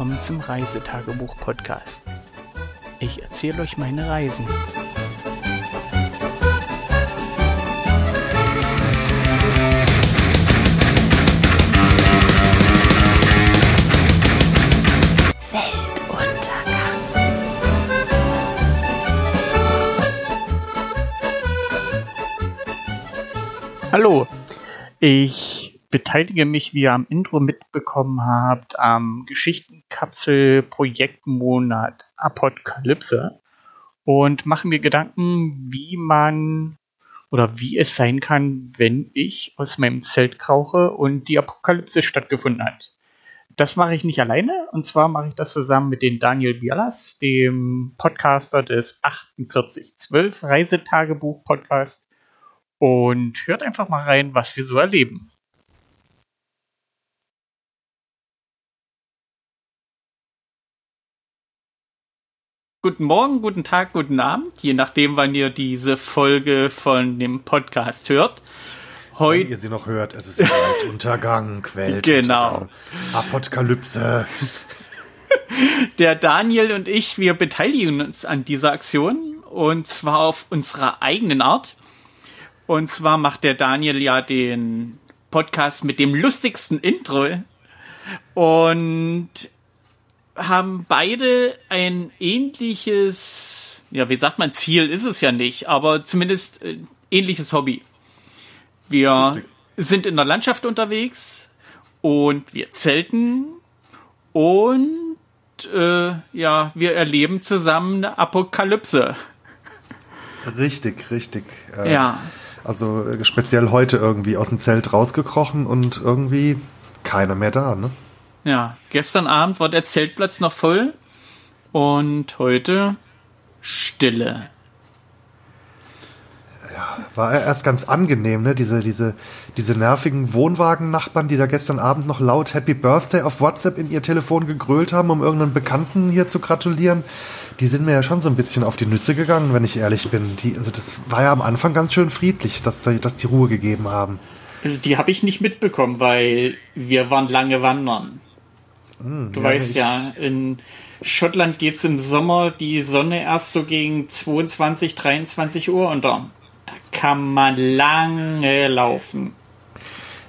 Willkommen zum Reisetagebuch-Podcast. Ich erzähle euch meine Reisen. Weltuntergang. Hallo, ich beteilige mich, wie ihr am Intro mitbekommen habt, am Geschichtenkapsel-Projektmonat Apokalypse und mache mir Gedanken, wie man oder wie es sein kann, wenn ich aus meinem Zelt krauche und die Apokalypse stattgefunden hat. Das mache ich nicht alleine und zwar mache ich das zusammen mit den Daniel Bialas, dem Podcaster des 4812 Reisetagebuch Podcast und hört einfach mal rein, was wir so erleben. Guten Morgen, guten Tag, guten Abend, je nachdem, wann ihr diese Folge von dem Podcast hört. Wenn Heute ihr sie noch hört, es ist Weltuntergang, Weltuntergang, Genau. Apokalypse. der Daniel und ich, wir beteiligen uns an dieser Aktion und zwar auf unserer eigenen Art. Und zwar macht der Daniel ja den Podcast mit dem lustigsten Intro und haben beide ein ähnliches, ja, wie sagt man, Ziel ist es ja nicht, aber zumindest äh, ähnliches Hobby. Wir Richtig. sind in der Landschaft unterwegs und wir zelten und äh, ja, wir erleben zusammen eine Apokalypse. Richtig, richtig. Äh, Ja. Also äh, speziell heute irgendwie aus dem Zelt rausgekrochen und irgendwie keiner mehr da, ne? Ja, gestern Abend war der Zeltplatz noch voll und heute Stille. War erst ganz angenehm, ne? Diese, diese, diese nervigen Wohnwagen-Nachbarn, die da gestern Abend noch laut Happy Birthday auf WhatsApp in ihr Telefon gegrölt haben, um irgendeinen Bekannten hier zu gratulieren. Die sind mir ja schon so ein bisschen auf die Nüsse gegangen, wenn ich ehrlich bin. Die, also das war ja am Anfang ganz schön friedlich, dass, da- dass die Ruhe gegeben haben. Die habe ich nicht mitbekommen, weil wir waren lange wandern. Du ja, weißt ja, in Schottland geht's im Sommer die Sonne erst so gegen 22, 23 Uhr unter. Da kann man lange laufen.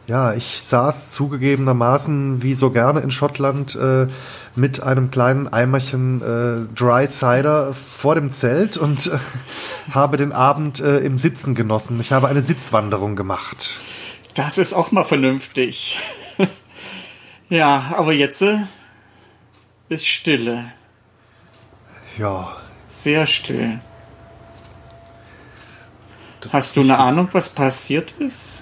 Ja, ich saß zugegebenermaßen wie so gerne in Schottland äh, mit einem kleinen Eimerchen äh, Dry Cider vor dem Zelt und äh, habe den Abend äh, im Sitzen genossen. Ich habe eine Sitzwanderung gemacht. Das ist auch mal vernünftig. Ja, aber jetzt äh, ist Stille. Ja. Sehr still. das Hast du eine. Ahnung, was passiert ist?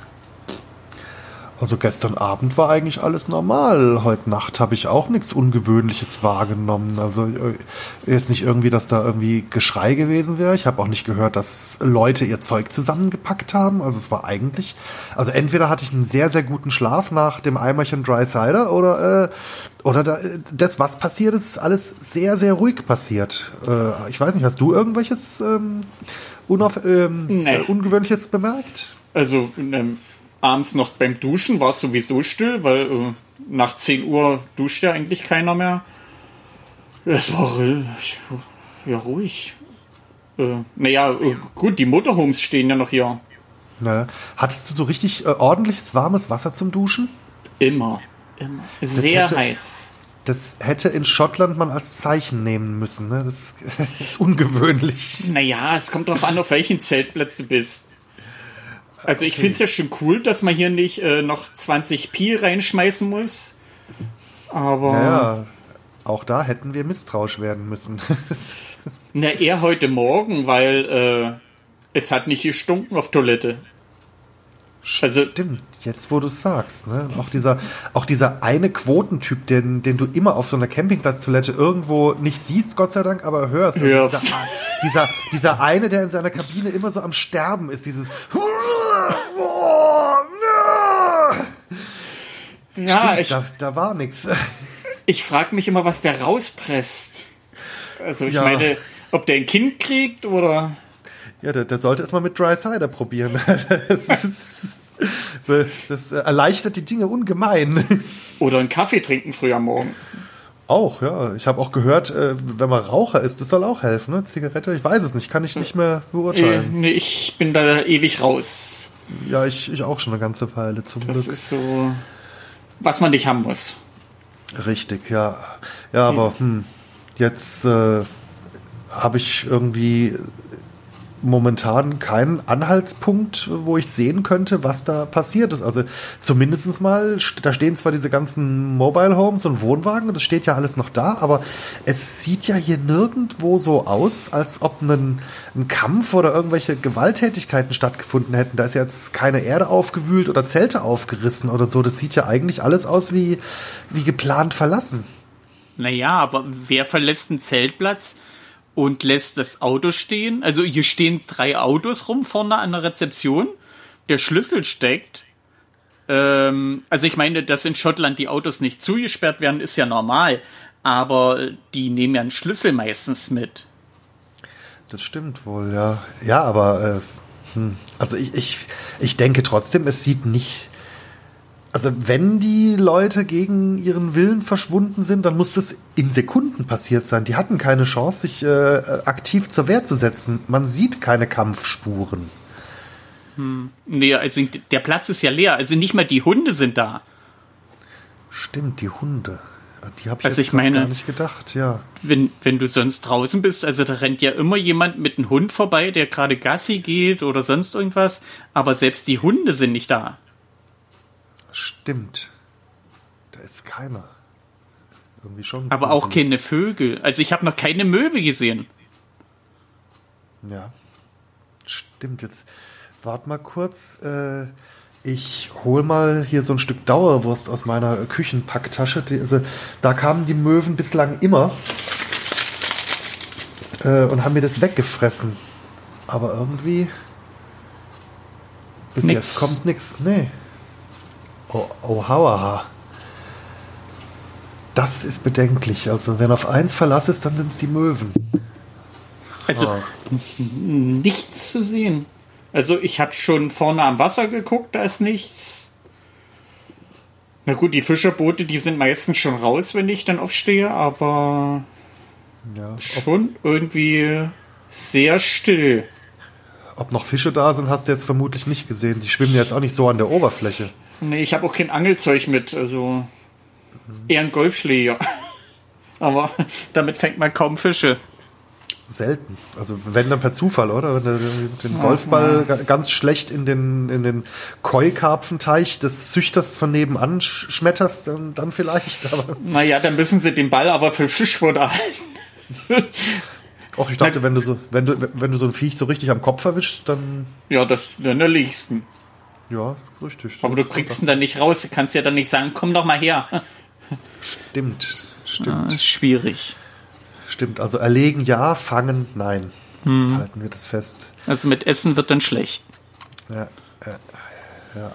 Also gestern Abend war eigentlich alles normal. Heute Nacht habe ich auch nichts Ungewöhnliches wahrgenommen. Also äh, jetzt nicht irgendwie, dass da irgendwie Geschrei gewesen wäre. Ich habe auch nicht gehört, dass Leute ihr Zeug zusammengepackt haben. Also es war eigentlich, also entweder hatte ich einen sehr, sehr guten Schlaf nach dem Eimerchen Dry Cider oder, äh, oder da, äh, das, was passiert ist, ist alles sehr, sehr ruhig passiert. Äh, ich weiß nicht, hast du irgendwelches ähm, unauf, ähm, Nee. äh, Ungewöhnliches bemerkt? Also ähm, abends noch beim Duschen war es sowieso still, weil äh, nach 10 Uhr duscht ja eigentlich keiner mehr. Es war ja ruhig. Äh, naja, äh, gut, die Motorhomes stehen ja noch hier. Ja. Hattest du so richtig äh, ordentliches warmes Wasser zum Duschen? Immer. Immer. Sehr hätte- heiß. Das hätte in Schottland man als Zeichen nehmen müssen. Ne? Das ist ungewöhnlich. Naja, es kommt drauf an, auf welchen Zeltplatz du bist. Also ich finde es ja schon cool, dass man hier nicht äh, noch 20 Pi reinschmeißen muss. Aber Ja, auch da hätten wir misstrauisch werden müssen. na eher heute Morgen, weil äh, es hat nicht gestunken auf Toilette. Also Stimmt, jetzt wo du es sagst. Ne? Auch, dieser, auch dieser eine Quotentyp, den, den du immer auf so einer Campingplatztoilette irgendwo nicht siehst, Gott sei Dank, aber hörst. Also Hörst. Dieser, dieser, dieser eine, der in seiner Kabine immer so am Sterben ist, dieses ja, Stimmt, ich, da, da war nichts. ich frage mich immer, was der rauspresst. Also ich Ja. meine, ob der ein Kind kriegt oder Ja, der, der sollte es mal mit Dry Cider probieren. Das, ist, das erleichtert die Dinge ungemein. oder einen Kaffee trinken früh am Morgen. Auch, ja. Ich habe auch gehört, äh, wenn man Raucher ist, das soll auch helfen, ne? Zigarette, ich weiß es nicht, kann ich nicht mehr Äh, beurteilen. nee, ich bin da ewig raus. Ja, ich, ich auch schon eine ganze Weile zum Das Glück. ist so, was man nicht haben muss. Richtig, ja. Ja, aber hm, jetzt äh, habe ich irgendwie momentan keinen Anhaltspunkt, wo ich sehen könnte, was da passiert ist. Also zumindest mal, da stehen zwar diese ganzen Mobile Homes und Wohnwagen, das steht ja alles noch da, aber es sieht ja hier nirgendwo so aus, als ob ein, ein Kampf oder irgendwelche Gewalttätigkeiten stattgefunden hätten. Da ist jetzt keine Erde aufgewühlt oder Zelte aufgerissen oder so. Das sieht ja eigentlich alles aus wie, wie geplant verlassen. Naja, aber wer verlässt einen Zeltplatz und lässt das Auto stehen? Also hier stehen drei Autos rum vorne an der Rezeption. Der Schlüssel steckt. Ähm, also ich meine, dass in Schottland die Autos nicht zugesperrt werden, ist ja normal. Aber die nehmen ja einen Schlüssel meistens mit. Das stimmt wohl, ja. Ja, aber äh, hm. also ich, ich, ich denke trotzdem, es sieht nicht. Also wenn die Leute gegen ihren Willen verschwunden sind, dann muss das in Sekunden passiert sein. Die hatten keine Chance, sich äh, aktiv zur Wehr zu setzen. Man sieht keine Kampfspuren. Nee, also der Platz ist ja leer. Also nicht mal die Hunde sind da. Stimmt, die Hunde. Die habe ich Also ich meine- gar nicht gedacht, ja. wenn, wenn du sonst draußen bist, also da rennt ja immer jemand mit einem Hund vorbei, der gerade Gassi geht oder sonst irgendwas, aber selbst die Hunde sind nicht da. Stimmt. Da ist keiner. Irgendwie schon. Aber auch keine Vögel. Also ich habe noch keine Möwe gesehen. Ja. Stimmt, jetzt wart mal kurz. Äh, ich hol mal hier so ein Stück Dauerwurst aus meiner Küchenpacktasche. Die, also, da kamen die Möwen bislang immer äh, und haben mir das weggefressen. Aber irgendwie bis Nix. jetzt kommt nichts. Nee. Oh, oh hauaha. Das ist bedenklich. Also wenn auf eins Verlass ist, dann sind es die Möwen. Also Ah. nichts zu sehen. Also ich habe schon vorne am Wasser geguckt, da ist nichts. Na gut, die Fischerboote, die sind meistens schon raus, wenn ich dann aufstehe, aber Ja. schon irgendwie sehr still. Ob noch Fische da sind, hast du jetzt vermutlich nicht gesehen. Die schwimmen jetzt auch nicht so an der Oberfläche. Nee, ich habe auch kein Angelzeug mit, also eher ein Golfschläger. Aber damit fängt man kaum Fische. Selten. Also wenn dann per Zufall, oder? Wenn du den Golfball ga- ganz schlecht in den, in den Koi-Karpfenteich des Züchters von nebenan sch schmetterst, dann, dann vielleicht. Aber Naja, dann müssen sie den Ball aber für Fischfutter halten. auch ich dachte, wenn du so, wenn du, wenn du so ein Viech so richtig am Kopf erwischst, dann Ja, das dann der liegsten. Ja, richtig. Aber du kriegst ihn dann nicht raus. Du kannst ja dann nicht sagen, komm doch mal her. Stimmt, stimmt, Ja, ist schwierig. stimmt. Also erlegen ja, fangen nein. Halten wir das fest. Also mit Essen wird dann schlecht. Ja, äh, ja.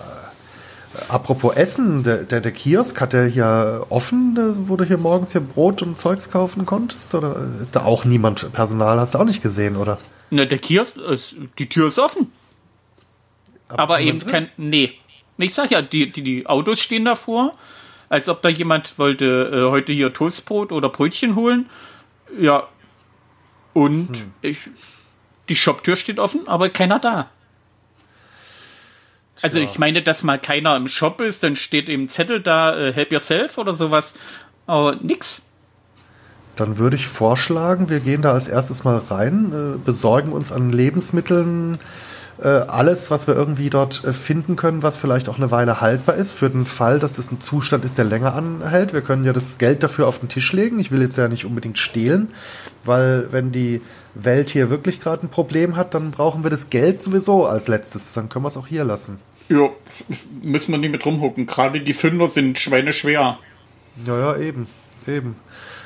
Apropos Essen, der, der, der Kiosk hat der hier offen, wo du hier morgens hier Brot und Zeugs kaufen konntest? Oder ist da auch niemand Personal? Hast du auch nicht gesehen, oder? Na, der Kiosk, die Tür ist offen. Aber eben drin? kein. Nee. Ich sag ja, die, die, die Autos stehen davor, als ob da jemand wollte äh, heute hier Toastbrot oder Brötchen holen. Ja. Und Hm. ich, die Shoptür steht offen, aber keiner da. Also ich meine, dass mal keiner im Shop ist, dann steht eben Zettel da, äh, help yourself oder sowas. Aber nix. Dann würde ich vorschlagen, wir gehen da als erstes mal rein, äh, besorgen uns an Lebensmitteln alles, was wir irgendwie dort äh, finden können, was vielleicht auch eine Weile haltbar ist, für den Fall, dass es ein Zustand ist, der länger anhält. Wir können ja das Geld dafür auf den Tisch legen. Ich will jetzt ja nicht unbedingt stehlen, weil wenn die Welt hier wirklich gerade ein Problem hat, dann brauchen wir das Geld sowieso als letztes. Dann können wir es auch hier lassen. Ja, müssen wir nicht mit rumhucken. Gerade die Fünder sind schweineschwer. Ja, ja, eben, eben.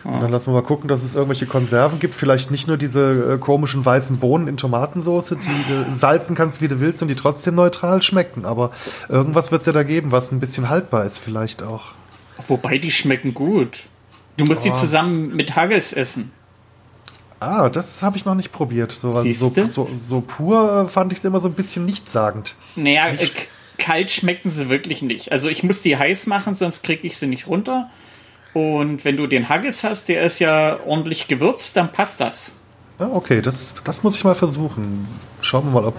Und dann lassen wir mal gucken, dass es irgendwelche Konserven gibt. Vielleicht nicht nur diese äh, komischen weißen Bohnen in Tomatensauce, die du salzen kannst, wie du willst und die trotzdem neutral schmecken. Aber irgendwas wird es ja da geben, was ein bisschen haltbar ist, vielleicht auch. Wobei die schmecken gut. Du musst die Oh. zusammen mit Haggis essen. Ah, das habe ich noch nicht probiert. So, also so, so, so pur äh, fand ich es immer so ein bisschen nichtssagend. Naja, äh, k- kalt schmecken sie wirklich nicht. Also ich muss die heiß machen, sonst kriege ich sie nicht runter. Und wenn du den Haggis hast, der ist ja ordentlich gewürzt, dann passt das. Ah, okay, das, das muss ich mal versuchen. Schauen wir mal, ob,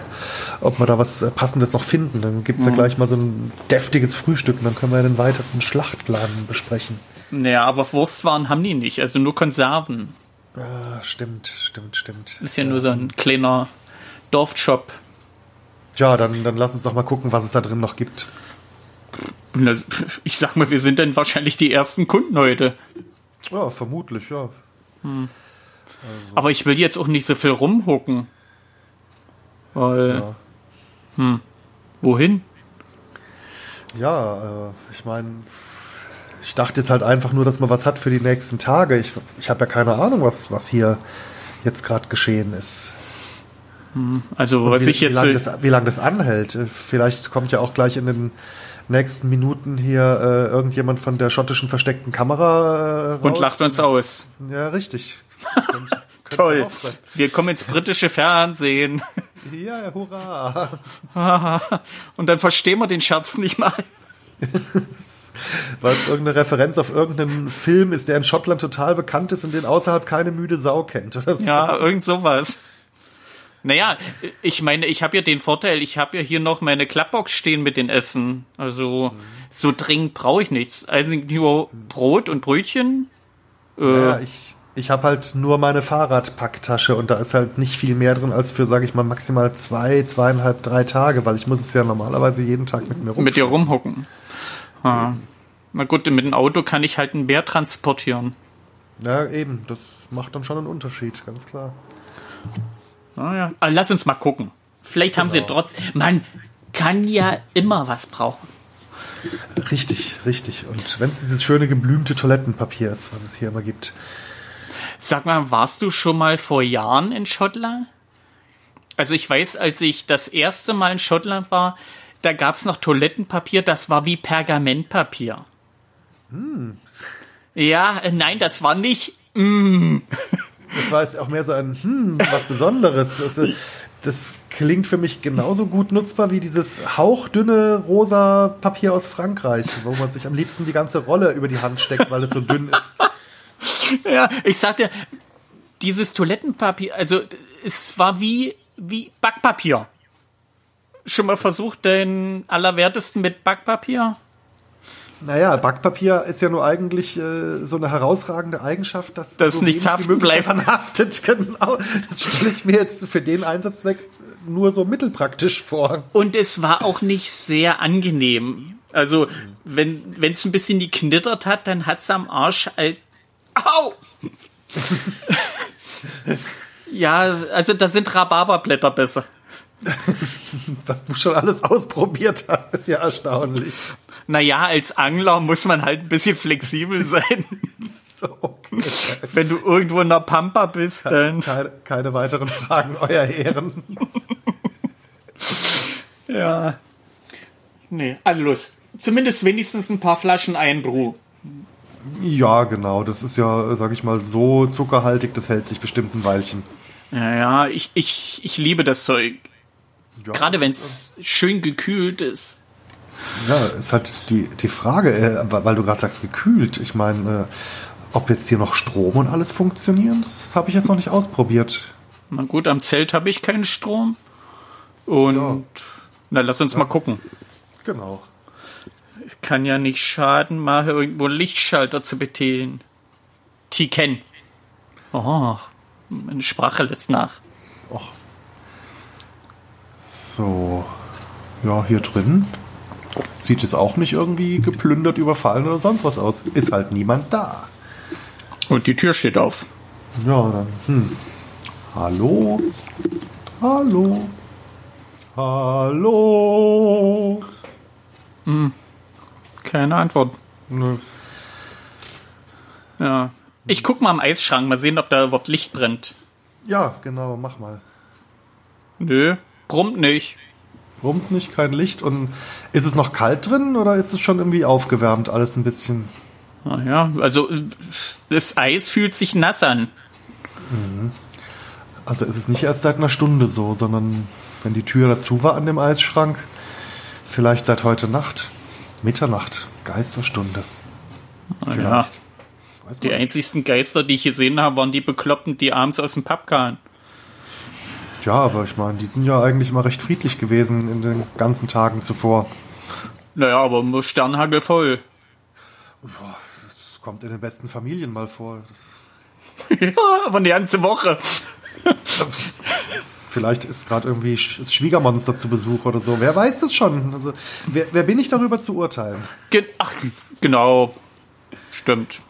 ob wir da was äh, Passendes noch finden. Dann gibt es ja gleich mal so ein deftiges Frühstück und dann können wir den weiteren Schlachtplan besprechen. Naja, aber Wurstwaren haben die nicht, also nur Konserven. Ah, stimmt, stimmt, stimmt. Ist ja, nur so ein kleiner Dorfshop. Ja, dann, dann lass uns doch mal gucken, was es da drin noch gibt. Na, Ich sag mal, wir sind dann wahrscheinlich die ersten Kunden heute. Ja, vermutlich, ja. Aber ich will jetzt auch nicht so viel rumhucken. Weil, Ja, wohin? ja äh, ich meine, ich dachte jetzt halt einfach nur, dass man was hat für die nächsten Tage. Ich, ich habe ja keine Ahnung, was, was hier jetzt gerade geschehen ist. Also, Und was wie, ich jetzt. wie lange das, lang das anhält. Vielleicht kommt ja auch gleich in den nächsten Minuten hier äh, irgendjemand von der schottischen versteckten Kamera äh, raus. und lacht uns aus. Ja, richtig. Könnte Toll. Wir kommen ins britische Fernsehen. Ja, hurra. Und dann verstehen wir den Scherz nicht mal. Weil es irgendeine Referenz auf irgendeinen Film ist, der in Schottland total bekannt ist und den außerhalb keine müde Sau kennt. Oder so. Ja, irgend sowas. Naja, ich meine, ich habe ja den Vorteil, ich habe ja hier noch meine Klappbox stehen mit den Essen. Also so dringend brauche ich nichts. Also nur Brot und Brötchen. Äh, Ja, ich, ich habe halt nur meine Fahrradpacktasche und da ist halt nicht viel mehr drin als für, sage ich mal, maximal zwei, zweieinhalb, drei Tage, weil ich muss es ja normalerweise jeden Tag mit mir rum. mit dir rumhocken. Ah. Na gut, mit dem Auto kann ich halt ein Bär transportieren. Ja, eben, das macht dann schon einen Unterschied, ganz klar. Naja, aber lass uns mal gucken. Vielleicht haben sie Genau. trotz. Man kann ja immer was brauchen. Richtig, richtig. Und wenn es dieses schöne geblümte Toilettenpapier ist, was es hier immer gibt. Sag mal, warst du schon mal vor Jahren in Schottland? Also ich weiß, als ich das erste Mal in Schottland war, da gab es noch Toilettenpapier, das war wie Pergamentpapier. Ja, äh, nein, das war nicht. Das war jetzt auch mehr so ein, hm, was Besonderes. Also, das klingt für mich genauso gut nutzbar wie dieses hauchdünne rosa Papier aus Frankreich, wo man sich am liebsten die ganze Rolle über die Hand steckt, weil es so dünn ist. Ja, ich sagte, dieses Toilettenpapier, also es war wie, wie Backpapier. Schon mal versucht, den Allerwertesten mit Backpapier? Naja, Backpapier ist ja nur eigentlich äh, so eine herausragende Eigenschaft, dass Dass so nichts haften bleibt. haftet. Genau. Das stelle ich mir jetzt für den Einsatzzweck nur so mittelpraktisch vor. Und es war auch nicht sehr angenehm. Also, wenn es ein bisschen geknittert hat, dann hat es am Arsch halt. Au! ja, also da sind Rhabarberblätter besser. Was du schon alles ausprobiert hast, ist ja erstaunlich. Naja, als Angler muss man halt ein bisschen flexibel sein. So, okay. Wenn du irgendwo in der Pampa bist, dann. Keine, keine weiteren Fragen, Euer Ehren. Ja. Nee, also los. Zumindest wenigstens ein paar Flaschen Einbru. Ja, genau. Das ist ja, sag ich mal, so zuckerhaltig, das hält sich bestimmt ein Weilchen. Ja, ja, ich, ich, ich liebe das Zeug. Ja, Gerade wenn es schön gekühlt ist. Ja, ist halt die, die Frage, äh, weil du gerade sagst, gekühlt. Ich meine, äh, ob jetzt hier noch Strom und alles funktionieren, das habe ich jetzt noch nicht ausprobiert. Na gut, am Zelt habe ich keinen Strom. Und na, lass uns mal gucken. Genau. Kann ja nicht schaden, mal irgendwo einen Lichtschalter zu bedienen. Tiken. Oh, meine Sprache lässt nach. Och. So. Ja, hier drin sieht es auch nicht irgendwie geplündert, überfallen oder sonst was aus. Ist halt niemand da. Und die Tür steht auf. Ja, dann. Hm. Hallo? Hallo? Hallo? Keine Antwort. Nö. Ja. Ich guck mal am Eisschrank, mal sehen, ob da überhaupt Licht brennt. Ja, genau, mach mal. Nö, brummt nicht. Brummt nicht, kein Licht. Und ist es noch kalt drin oder ist es schon irgendwie aufgewärmt, alles ein bisschen? Naja, also das Eis fühlt sich nass an. Also ist es nicht erst seit einer Stunde so, sondern wenn die Tür dazu war an dem Eisschrank, vielleicht seit heute Nacht, Mitternacht, Geisterstunde. Ja. Vielleicht. Weiß die einzigsten Geister, die ich gesehen habe, waren die Bekloppten, die abends aus dem Pub kamen. Ja, aber ich meine, die sind ja eigentlich immer recht friedlich gewesen in den ganzen Tagen zuvor. Naja, aber nur Sternhagel voll. Das kommt in den besten Familien mal vor. ja, aber eine ganze Woche. Vielleicht ist gerade irgendwie Schwiegermonster zu Besuch oder so. Wer weiß das schon? Also, wer, wer bin ich darüber zu urteilen? Ge Ach, genau. Stimmt.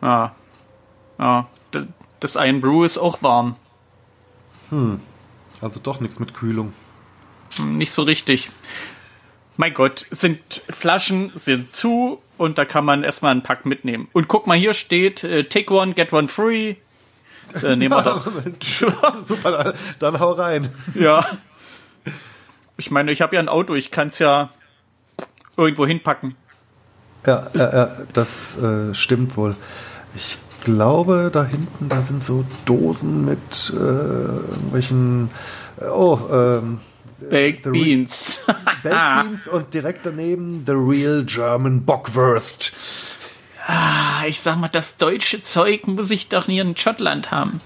Ja. Ja. Das ein Brew ist auch warm. Hm. Also doch nichts mit Kühlung. Nicht so richtig. Mein Gott, sind Flaschen sind zu und da kann man erstmal einen Pack mitnehmen. Und guck mal, hier steht äh, Take one, get one free. Äh, nehmen wir doch. Super, dann hau rein. Ja. Ich meine, ich habe ja ein Auto, ich kann es ja irgendwo hinpacken. Ja, ja, das äh, stimmt wohl. Ich glaube, da hinten, da sind so Dosen mit äh, irgendwelchen. Äh, oh, ähm. Baked Beans. Baked Beans und direkt daneben The Real German Bockwurst. Ah, ich sag mal, das deutsche Zeug muss ich doch nie in Schottland haben.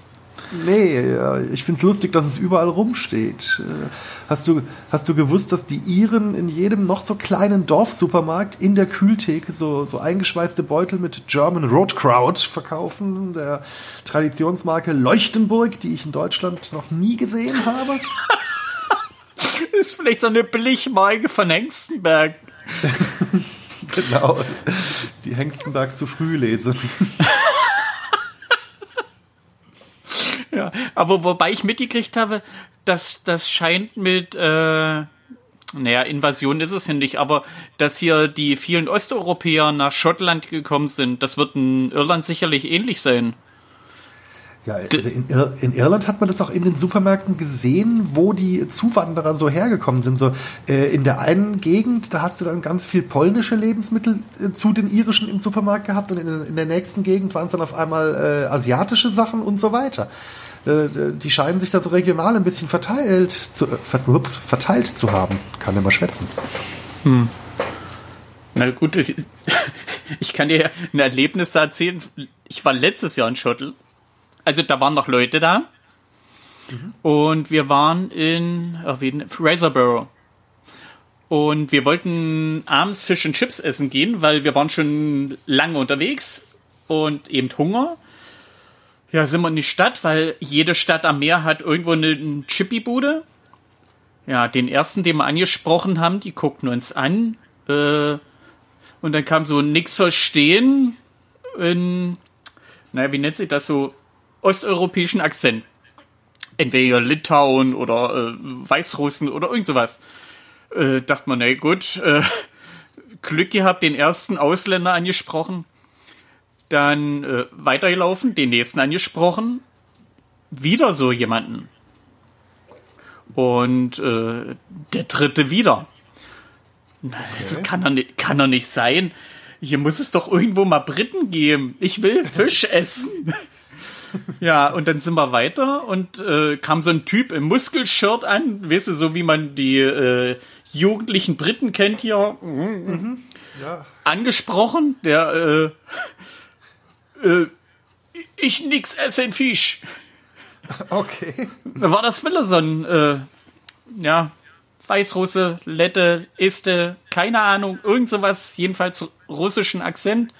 Nee, ich find's lustig, dass es überall rumsteht. Äh, hast du, hast du gewusst, dass die Iren in jedem noch so kleinen Dorfsupermarkt in der Kühltheke so, so eingeschweißte Beutel mit German Rotkraut verkaufen, der Traditionsmarke Leuchtenburg, die ich in Deutschland noch nie gesehen habe? ist vielleicht so eine Billigmarke von Hengstenberg. genau. Die Hengstenberg zu früh lesen. Ja, aber wobei ich mitgekriegt habe, dass das scheint mit, äh, naja, Invasion ist es ja nicht, aber dass hier die vielen Osteuropäer nach Schottland gekommen sind, das wird in Irland sicherlich ähnlich sein. Ja, also in, Ir in, Irland hat man das auch in den Supermärkten gesehen, wo die Zuwanderer so hergekommen sind. So äh, in der einen Gegend, da hast du dann ganz viel polnische Lebensmittel äh, zu den irischen im Supermarkt gehabt und in, in der nächsten Gegend waren es dann auf einmal äh, asiatische Sachen und so weiter. Äh, die scheinen sich da so regional ein bisschen verteilt zu, äh, ups, verteilt zu haben. Kann immer schwätzen. Hm. Na gut, ich, ich kann dir ein Erlebnis erzählen. Ich war letztes Jahr in Schottland also da waren noch Leute da. Mhm. Und wir waren in ach, Fraserborough. Und wir wollten abends Fisch und Chips essen gehen, weil wir waren schon lange unterwegs und eben Hunger. Ja, sind wir in die Stadt, weil jede Stadt am Meer hat irgendwo eine Chippy-Bude. Ja, den ersten, den wir angesprochen haben, die guckten uns an. Äh, und dann kam so nix verstehen in, naja, wie nennt sich das so? Osteuropäischen Akzent. Entweder Litauen oder äh, Weißrussen oder irgend sowas. Äh, dachte man, na gut, äh, Glück gehabt, den ersten Ausländer angesprochen, dann äh, weitergelaufen, den nächsten angesprochen, wieder so jemanden. Und äh, der dritte wieder. Na, das kann doch, nicht, kann doch nicht sein. Hier muss es doch irgendwo mal Briten geben. Ich will Fisch essen. Ja, und dann sind wir weiter und äh, kam so ein Typ im Muskelshirt an, weißt du, so wie man die äh, jugendlichen Briten kennt hier. Mhm. Ja. Angesprochen, der äh, äh, ich nix esse in Fisch. Okay. Da war das Willerson, äh, ja, Weißrusse, Lette, Este, keine Ahnung, irgend sowas, jedenfalls russischen Akzent.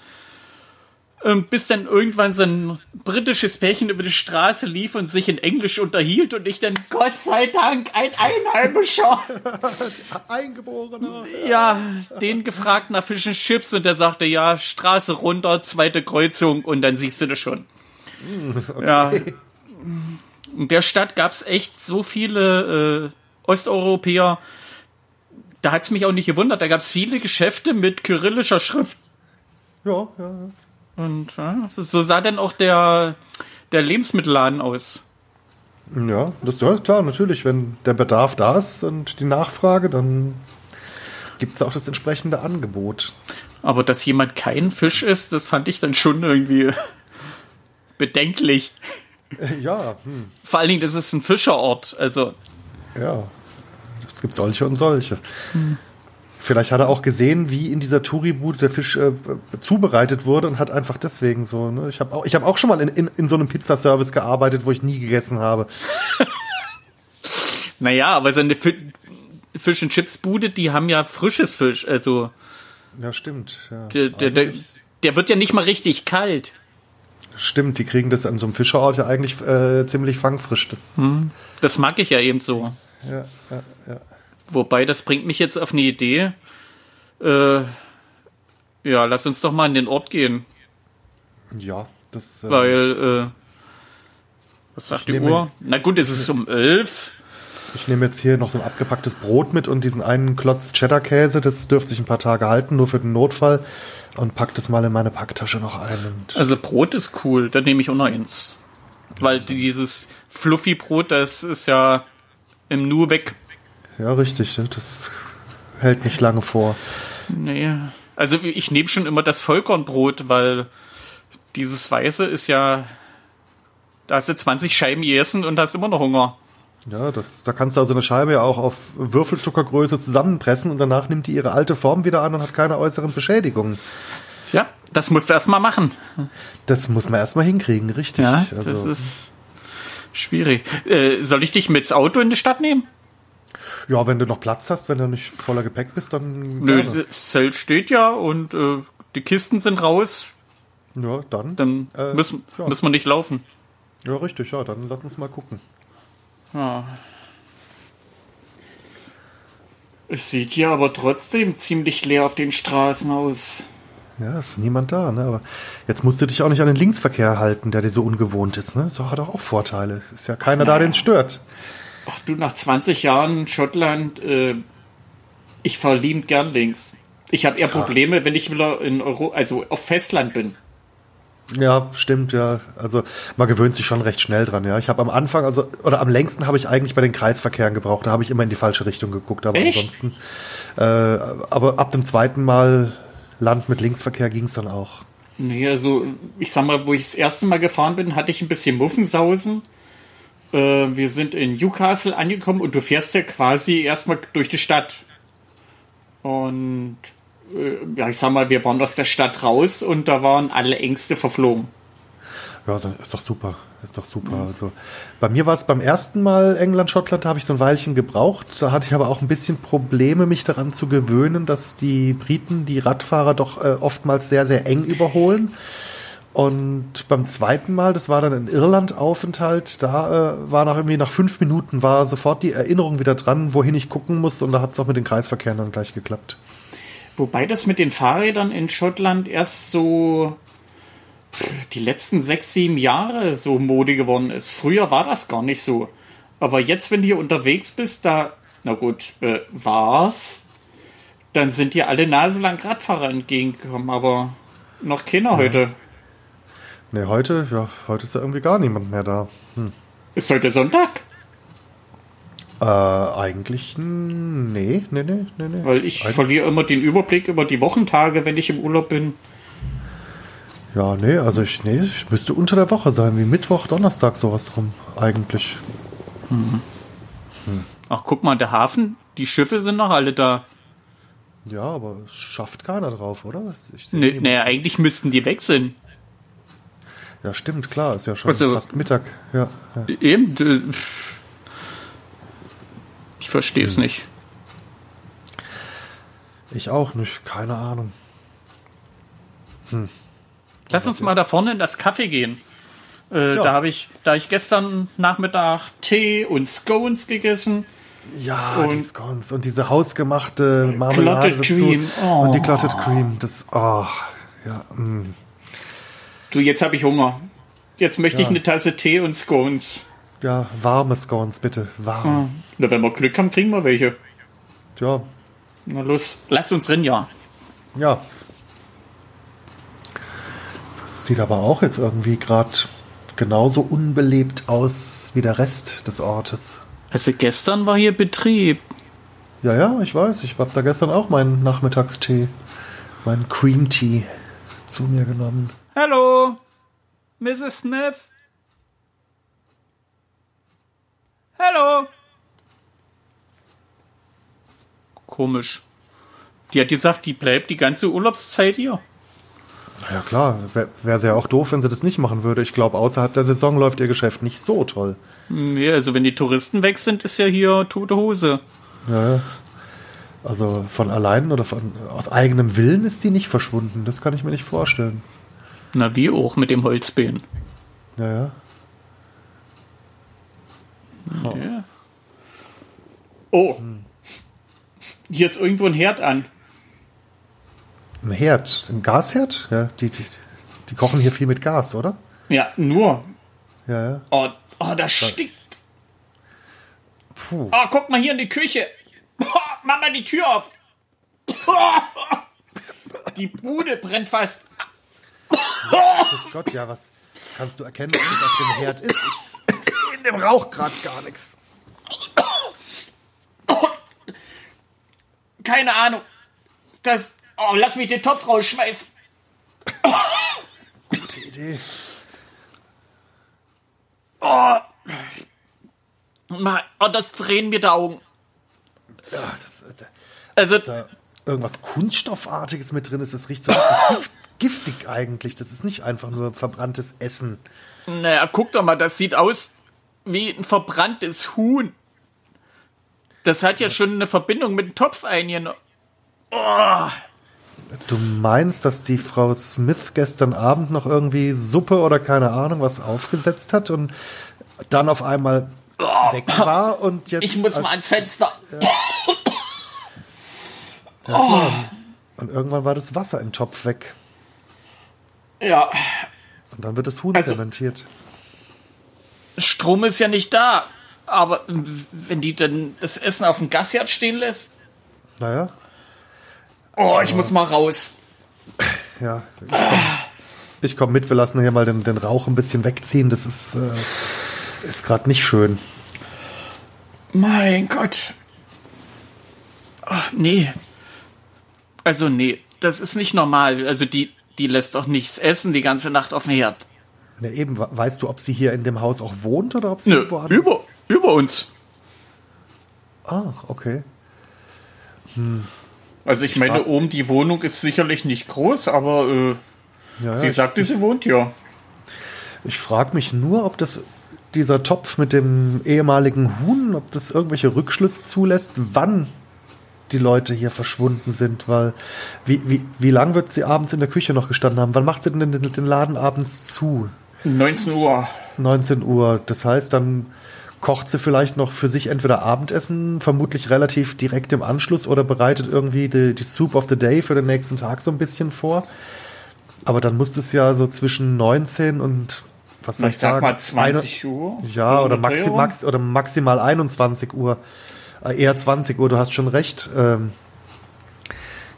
Ähm, bis dann irgendwann so ein britisches Pärchen über die Straße lief und sich in Englisch unterhielt und ich dann, Gott sei Dank, ein Einheimischer. Eingeborener. Ja, den gefragt nach Fischen Chips und der sagte, ja, Straße runter, zweite Kreuzung und dann siehst du das schon. Okay. Ja. In der Stadt gab es echt so viele äh, Osteuropäer. Da hat es mich auch nicht gewundert. Da gab es viele Geschäfte mit kyrillischer Schrift. Ja, ja, ja. Und ja, so sah dann auch der, der Lebensmittelladen aus. Ja, das ist klar, natürlich. Wenn der Bedarf da ist und die Nachfrage, dann gibt es auch das entsprechende Angebot. Aber dass jemand kein Fisch isst, das fand ich dann schon irgendwie bedenklich. Ja. Hm. Vor allen Dingen, das ist ein Fischerort. Also. Ja. Es gibt solche und solche. Hm. Vielleicht hat er auch gesehen, wie in dieser Touri-Bude der Fisch äh, zubereitet wurde und hat einfach deswegen so. Ne? Ich habe auch, ich hab auch schon mal in, in, in so einem Pizzaservice gearbeitet, wo ich nie gegessen habe. naja, aber so eine Fi Fish and Chips Bude, die haben ja frisches Fisch, also. Ja, stimmt. Ja. Der, der, der, der wird ja nicht mal richtig kalt. Stimmt, die kriegen das an so einem Fischerort ja eigentlich äh, ziemlich fangfrisch. Das, hm. das mag ich ja eben so. Ja, ja, ja. Wobei, das bringt mich jetzt auf eine Idee. Äh, ja, lass uns doch mal in den Ort gehen. Ja, das. Äh, Weil, äh, was sagt die Uhr? Na gut, es ist um elf. Ich nehme jetzt hier noch so ein abgepacktes Brot mit und diesen einen Klotz Cheddar-Käse. Das dürfte sich ein paar Tage halten, nur für den Notfall. Und pack das mal in meine Packtasche noch ein. also Brot ist cool, da nehme ich auch noch eins. Weil dieses Fluffy-Brot, das ist ja im Nu weg. Ja, richtig. Das hält nicht lange vor. Nee. Also ich nehme schon immer das Vollkornbrot, weil dieses Weiße ist ja. Da hast du 20 Scheiben gegessen und hast immer noch Hunger. Ja, das, da kannst du also eine Scheibe ja auch auf Würfelzuckergröße zusammenpressen und danach nimmt die ihre alte Form wieder an und hat keine äußeren Beschädigungen. Ja, das musst du erstmal machen. Das muss man erstmal hinkriegen, richtig. Ja, also. das ist schwierig. Äh, soll ich dich mit ins Auto in die Stadt nehmen? Ja, wenn du noch Platz hast, wenn du nicht voller Gepäck bist, dann. Nö, das Zelt steht ja und äh, die Kisten sind raus. Ja, dann. Dann äh, müssen, ja. müssen wir nicht laufen. Ja, richtig, ja, dann lass uns mal gucken. Ja. Es sieht hier aber trotzdem ziemlich leer auf den Straßen aus. Ja, ist niemand da, ne? Aber jetzt musst du dich auch nicht an den Linksverkehr halten, der dir so ungewohnt ist, ne? So hat auch Vorteile. Ist ja keiner naja. da, den es stört. Ach du, nach 20 Jahren Schottland, äh, ich fahre liebend gern links. Ich habe eher Probleme, wenn ich wieder in Euro, also auf Festland bin. Ja, stimmt, ja. Also man gewöhnt sich schon recht schnell dran, ja. Ich habe am Anfang, also, oder am längsten habe ich eigentlich bei den Kreisverkehren gebraucht. Da habe ich immer in die falsche Richtung geguckt. Aber Echt? ansonsten. Äh, aber ab dem zweiten Mal Land mit Linksverkehr ging es dann auch. Nee, also ich sag mal, wo ich das erste Mal gefahren bin, hatte ich ein bisschen Muffensausen. Äh, wir sind in Newcastle angekommen und du fährst ja quasi erstmal durch die Stadt. Und äh, ja, ich sag mal, wir waren aus der Stadt raus und da waren alle Ängste verflogen. Ja, dann ist doch super. Ist doch super. Mhm. Also bei mir war es beim ersten Mal England, Schottland, da habe ich so ein Weilchen gebraucht. Da hatte ich aber auch ein bisschen Probleme, mich daran zu gewöhnen, dass die Briten, die Radfahrer doch äh, oftmals sehr, sehr eng überholen. Und beim zweiten Mal, das war dann ein Irland-Aufenthalt, da äh, war nach irgendwie nach fünf Minuten war sofort die Erinnerung wieder dran, wohin ich gucken muss und da hat es auch mit den Kreisverkehren dann gleich geklappt. Wobei das mit den Fahrrädern in Schottland erst so die letzten sechs, sieben Jahre so Mode geworden ist. Früher war das gar nicht so. Aber jetzt, wenn du hier unterwegs bist, da, na gut, äh, war's, dann sind dir alle naselang Radfahrer entgegengekommen, aber noch keiner ja. heute. Ne, heute, ja, heute ist ja irgendwie gar niemand mehr da. Hm. Ist heute Sonntag? Äh, eigentlich, nee, nee, nee, nee, nee. Weil ich Eig verliere immer den Überblick über die Wochentage, wenn ich im Urlaub bin. Ja, nee, also ich, nee, ich müsste unter der Woche sein, wie Mittwoch, Donnerstag sowas drum, eigentlich. Mhm. Hm. Ach, guck mal, der Hafen, die Schiffe sind noch alle da. Ja, aber es schafft keiner drauf, oder? Nee, nee, eigentlich müssten die wechseln. Ja, stimmt, klar, ist ja schon also, fast Mittag. Ja, ja. Eben, ich verstehe es hm. nicht. Ich auch nicht, keine Ahnung. Hm. Lass uns mal da vorne in das Kaffee gehen. Äh, ja. Da habe ich, da ich gestern Nachmittag Tee und Scones gegessen. Ja, und die Scones und diese hausgemachte Marmelade Clotted Cream. Oh. Und die Clotted Cream. Das, oh, ja. Mm. Du, jetzt habe ich Hunger. Jetzt möchte ja. ich eine Tasse Tee und Scones. Ja, warme Scones, bitte. Warm. Ah. Na, wenn wir Glück haben, kriegen wir welche. Ja. Na los, lass uns rein, ja. Ja. Das sieht aber auch jetzt irgendwie gerade genauso unbelebt aus wie der Rest des Ortes. Also gestern war hier Betrieb. Ja, ja, ich weiß. Ich habe da gestern auch meinen Nachmittagstee, meinen Cream Tea zu mir genommen. Hallo, Mrs. Smith. Hallo. Komisch. Die hat gesagt, die bleibt die ganze Urlaubszeit hier. Ja klar, wäre wär sehr auch doof, wenn sie das nicht machen würde. Ich glaube, außerhalb der Saison läuft ihr Geschäft nicht so toll. Nee, also wenn die Touristen weg sind, ist ja hier tote Hose. Ja, also von allein oder von, aus eigenem Willen ist die nicht verschwunden. Das kann ich mir nicht vorstellen. Na, wie auch mit dem Holzbein. Ja, ja. Oh. Ja. oh. Hier ist irgendwo ein Herd an. Ein Herd? Ein Gasherd? Ja, die, die, die kochen hier viel mit Gas, oder? Ja, nur. Ja, ja. Oh, oh das stinkt. Puh. Oh, guck mal hier in die Küche. Oh, mach mal die Tür auf. Oh, die Bude brennt fast. Grüß Gott, ja, was kannst du erkennen, was auf dem Herd ist? Ich, ich sehe in dem Rauch gerade gar nichts. Keine Ahnung. Das. Oh, lass mich den Topf rausschmeißen. Gute Idee. Oh. Oh, das drehen mir die Augen. Ja, das, äh, Also, da irgendwas Kunststoffartiges mit drin ist. Das riecht so giftig eigentlich. Das ist nicht einfach nur verbranntes Essen. naja, guck doch mal, das sieht aus wie ein verbranntes Huhn. Das hat ja schon eine Verbindung mit dem Topf eingenommen. Oh. Du meinst, dass die Frau Smith gestern Abend noch irgendwie Suppe oder keine Ahnung was aufgesetzt hat und dann auf einmal weg war und jetzt. Ich muss mal ans Fenster. Ja, klar. Und irgendwann war das Wasser im Topf weg. Ja, Und dann wird das Huhn Also- zementiert. Strom ist ja nicht da. Aber wenn die dann das Essen auf dem Gasherd stehen lässt. Naja, Oh, ich muss mal raus. ja. Ich komm, ich komm mit, wir lassen hier mal den, den Rauch ein bisschen wegziehen. Das ist, äh, ist gerade nicht schön. Mein Gott. Ach, nee. Also, nee, das ist nicht normal. Also, die, die lässt doch nichts essen die ganze Nacht auf dem Herd. Na eben, we- weißt du, ob sie hier in dem Haus auch wohnt oder ob sie Nö, irgendwo anders- über, über uns. Ah, okay. Also, ich meine, frag- oben die Wohnung ist sicherlich nicht groß, aber äh, Ja, sie ich, sagte, sie wohnt ja. ich frage mich nur, ob das dieser Topf mit dem ehemaligen Huhn, ob das irgendwelche Rückschlüsse zulässt, wann die Leute hier verschwunden sind, weil wie, wie, wie lang wird sie abends in der Küche noch gestanden haben? Wann macht sie denn den, den Laden abends zu? 19 Uhr. 19 Uhr. Das heißt, dann kocht sie vielleicht noch für sich entweder Abendessen, vermutlich relativ direkt im Anschluss, oder bereitet irgendwie die, die Soup of the Day für den nächsten Tag so ein bisschen vor. Aber dann muss es ja so zwischen 19 und was soll Ich ich sag sagen? mal 20 Uhr. Ja, oder, maxi, max, oder maximal 21 Uhr. Äh, eher 20 Uhr, du hast schon recht. Ähm,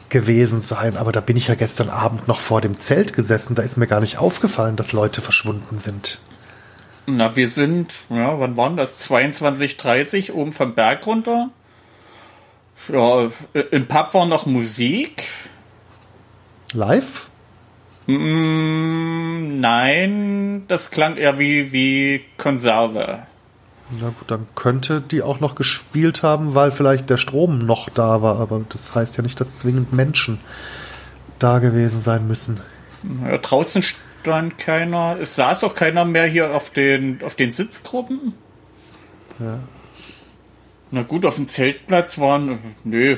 gewesen sein, aber da bin ich ja gestern Abend noch vor dem Zelt gesessen, da ist mir gar nicht aufgefallen, dass Leute verschwunden sind. Na, wir sind, ja, wann waren das? 22.30 oben vom Berg runter. Ja, im Pub war noch Musik. Live? Mm, nein, das klang eher wie, wie Konserve. Na gut, dann könnte die auch noch gespielt haben, weil vielleicht der Strom noch da war, aber das heißt ja nicht, dass zwingend Menschen da gewesen sein müssen. Ja, draußen stand keiner. Es saß auch keiner mehr hier auf den, auf den Sitzgruppen. Ja. Na gut, auf dem Zeltplatz waren, nö.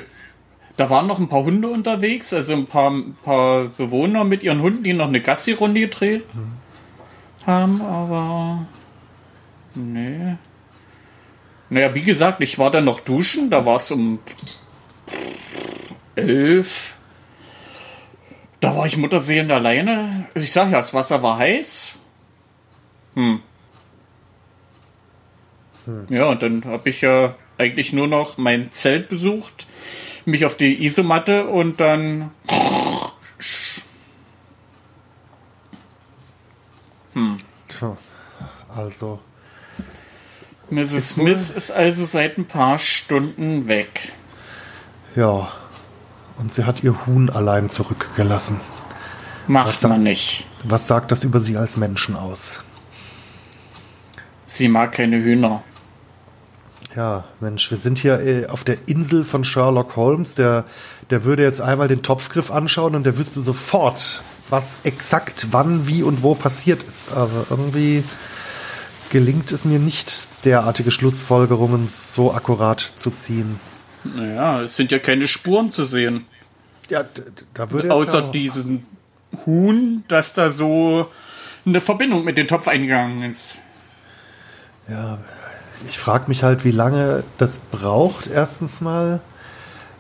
Da waren noch ein paar Hunde unterwegs, also ein paar, ein paar Bewohner mit ihren Hunden, die noch eine Gassi-Runde gedreht haben, aber nee. Naja, wie gesagt, ich war dann noch duschen, da war es um elf. Da war ich muttersehend alleine. Ich sag ja, das Wasser war heiß. Hm. Ja, und dann habe ich ja eigentlich nur noch mein Zelt besucht, mich auf die Isomatte und dann. Tja, also, Mrs. Ist Smith ist also seit ein paar Stunden weg. ja. Und sie hat ihr Huhn allein zurückgelassen. Macht man nicht. Was sagt das über sie als Menschen aus? Sie mag keine Hühner. Ja, Mensch, wir sind hier äh, auf der Insel von Sherlock Holmes. Der, der würde jetzt einmal den Topfgriff anschauen und der wüsste sofort, was exakt wann, wie und wo passiert ist. Aber irgendwie gelingt es mir nicht, derartige Schlussfolgerungen so akkurat zu ziehen. Naja, es sind ja keine Spuren zu sehen. Ja, da würde Außer ja diesen Huhn, dass da so eine Verbindung mit dem Topf eingegangen ist. Ja, ich frage mich halt, wie lange das braucht, erstens mal,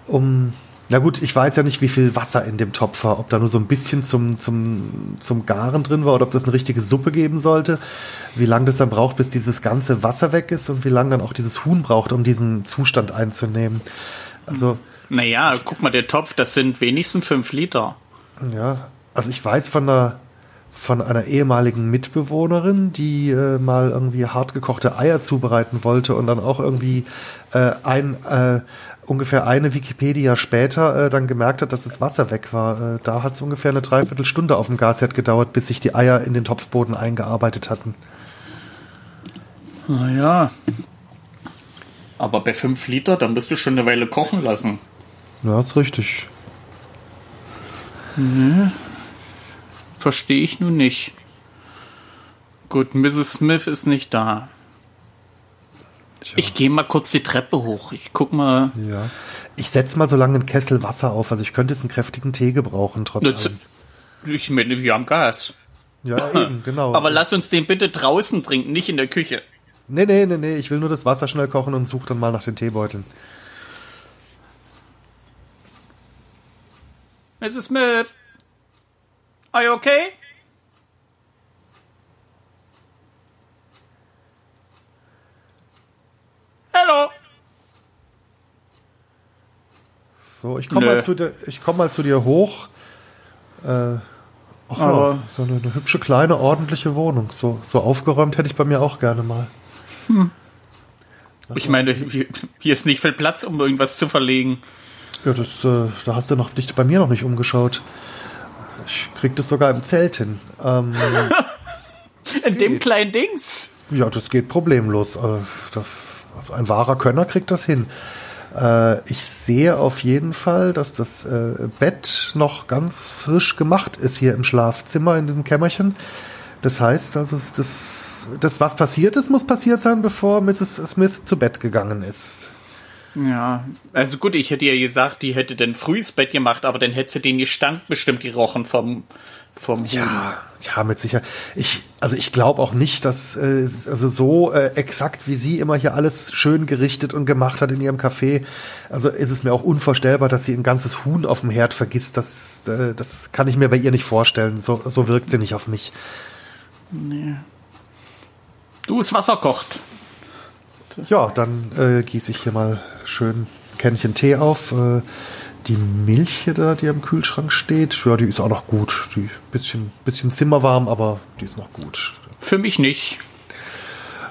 um. Na gut, ich weiß ja nicht, wie viel Wasser in dem Topf war, ob da nur so ein bisschen zum, zum, zum Garen drin war oder ob das eine richtige Suppe geben sollte. Wie lange das dann braucht, bis dieses ganze Wasser weg ist und wie lange dann auch dieses Huhn braucht, um diesen Zustand einzunehmen. Also. Naja, guck mal, der Topf, das sind wenigstens fünf Liter. Ja, also ich weiß von der von einer ehemaligen Mitbewohnerin, die äh, mal irgendwie hart gekochte Eier zubereiten wollte und dann auch irgendwie äh, ein äh, ungefähr eine Wikipedia später äh, dann gemerkt hat, dass das Wasser weg war. Äh, da hat es ungefähr eine Dreiviertelstunde auf dem Gasherd gedauert, bis sich die Eier in den Topfboden eingearbeitet hatten. Naja. Aber bei fünf Liter, dann bist du schon eine Weile kochen lassen. Ja, ist richtig. Nee, Verstehe ich nun nicht. Gut, Mrs. Smith ist nicht da. Tja. Ich gehe mal kurz die Treppe hoch. Ich guck mal. Ja. Ich setze mal so lange einen Kessel Wasser auf. Also ich könnte jetzt einen kräftigen Tee gebrauchen, trotzdem. Ich meine, wir haben Gas. Ja, eben, genau. Aber lass uns den bitte draußen trinken, nicht in der Küche. Nee, nee, nee, nee. Ich will nur das Wasser schnell kochen und suche dann mal nach den Teebeuteln. Mrs. Smith. Are you okay? Hallo. So, ich komme mal, zu dir, komm mal zu dir hoch. Äh, ach ja, so eine, eine, hübsche, kleine, ordentliche Wohnung. So, so aufgeräumt hätte ich bei mir auch gerne mal. Hm. Ich meine, hier, hier, ist nicht viel Platz, um irgendwas zu verlegen. Ja, das, äh, da hast du noch nicht, bei mir noch nicht umgeschaut. Ich krieg das sogar im Zelt hin. Ähm, In dem kleinen Dings? Ja, das geht problemlos. Äh, also ein wahrer Könner kriegt das hin. Äh, ich sehe auf jeden Fall, dass das äh, Bett noch ganz frisch gemacht ist hier im Schlafzimmer, in dem Kämmerchen. Das heißt, also das, das, was passiert ist, muss passiert sein, bevor Mrs. Smith zu Bett gegangen ist. Ja, also gut, ich hätte ja gesagt, die hätte dann frühes Bett gemacht, aber dann hätte sie den Gestank bestimmt gerochen vom, vom Ja, ja, mit Sicherheit. Ich, also ich glaube auch nicht, dass äh, also so äh, exakt wie sie immer hier alles schön gerichtet und gemacht hat in ihrem Café. Also ist es mir auch unvorstellbar, dass sie ein ganzes Huhn auf dem Herd vergisst. Das, äh, das kann ich mir bei ihr nicht vorstellen. So, so wirkt sie nicht auf mich. Nee. Du, das Wasser kocht. Ja, dann äh, gieße ich hier mal schön ein Kännchen Tee auf. Äh, die Milch hier da, die am Kühlschrank steht, ja, die ist auch noch gut. Die bisschen, bisschen zimmerwarm, aber die ist noch gut. Für mich nicht.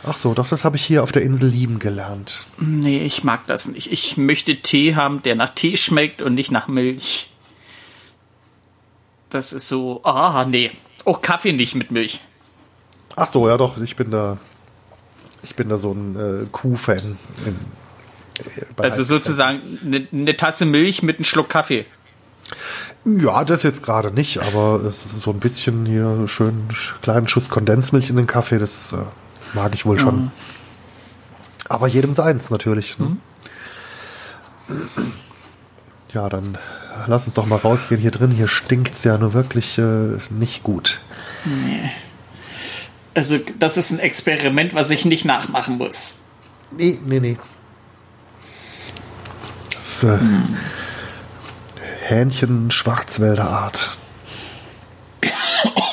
Ach so, doch, das habe ich hier auf der Insel lieben gelernt. Nee, ich mag das nicht. Ich möchte Tee haben, der nach Tee schmeckt und nicht nach Milch. Das ist so, ah, nee. Auch Kaffee nicht mit Milch. Ach so, ja doch, ich bin da ich bin da so ein äh, Kuh-Fan. Äh, also sozusagen eine, eine, Tasse Milch mit einem Schluck Kaffee. Ja, das jetzt gerade nicht, aber so ein bisschen hier schön kleinen Schuss Kondensmilch in den Kaffee, das äh, mag ich wohl schon. Mhm. Aber jedem seins natürlich. Ne? Mhm. Ja, dann lass uns doch mal rausgehen hier drin. Hier stinkt es ja nur wirklich äh, nicht gut. Nee. Also, das ist ein Experiment, was ich nicht nachmachen muss. Nee, nee, nee. Das äh, hm. Hähnchen Schwarzwälder Art.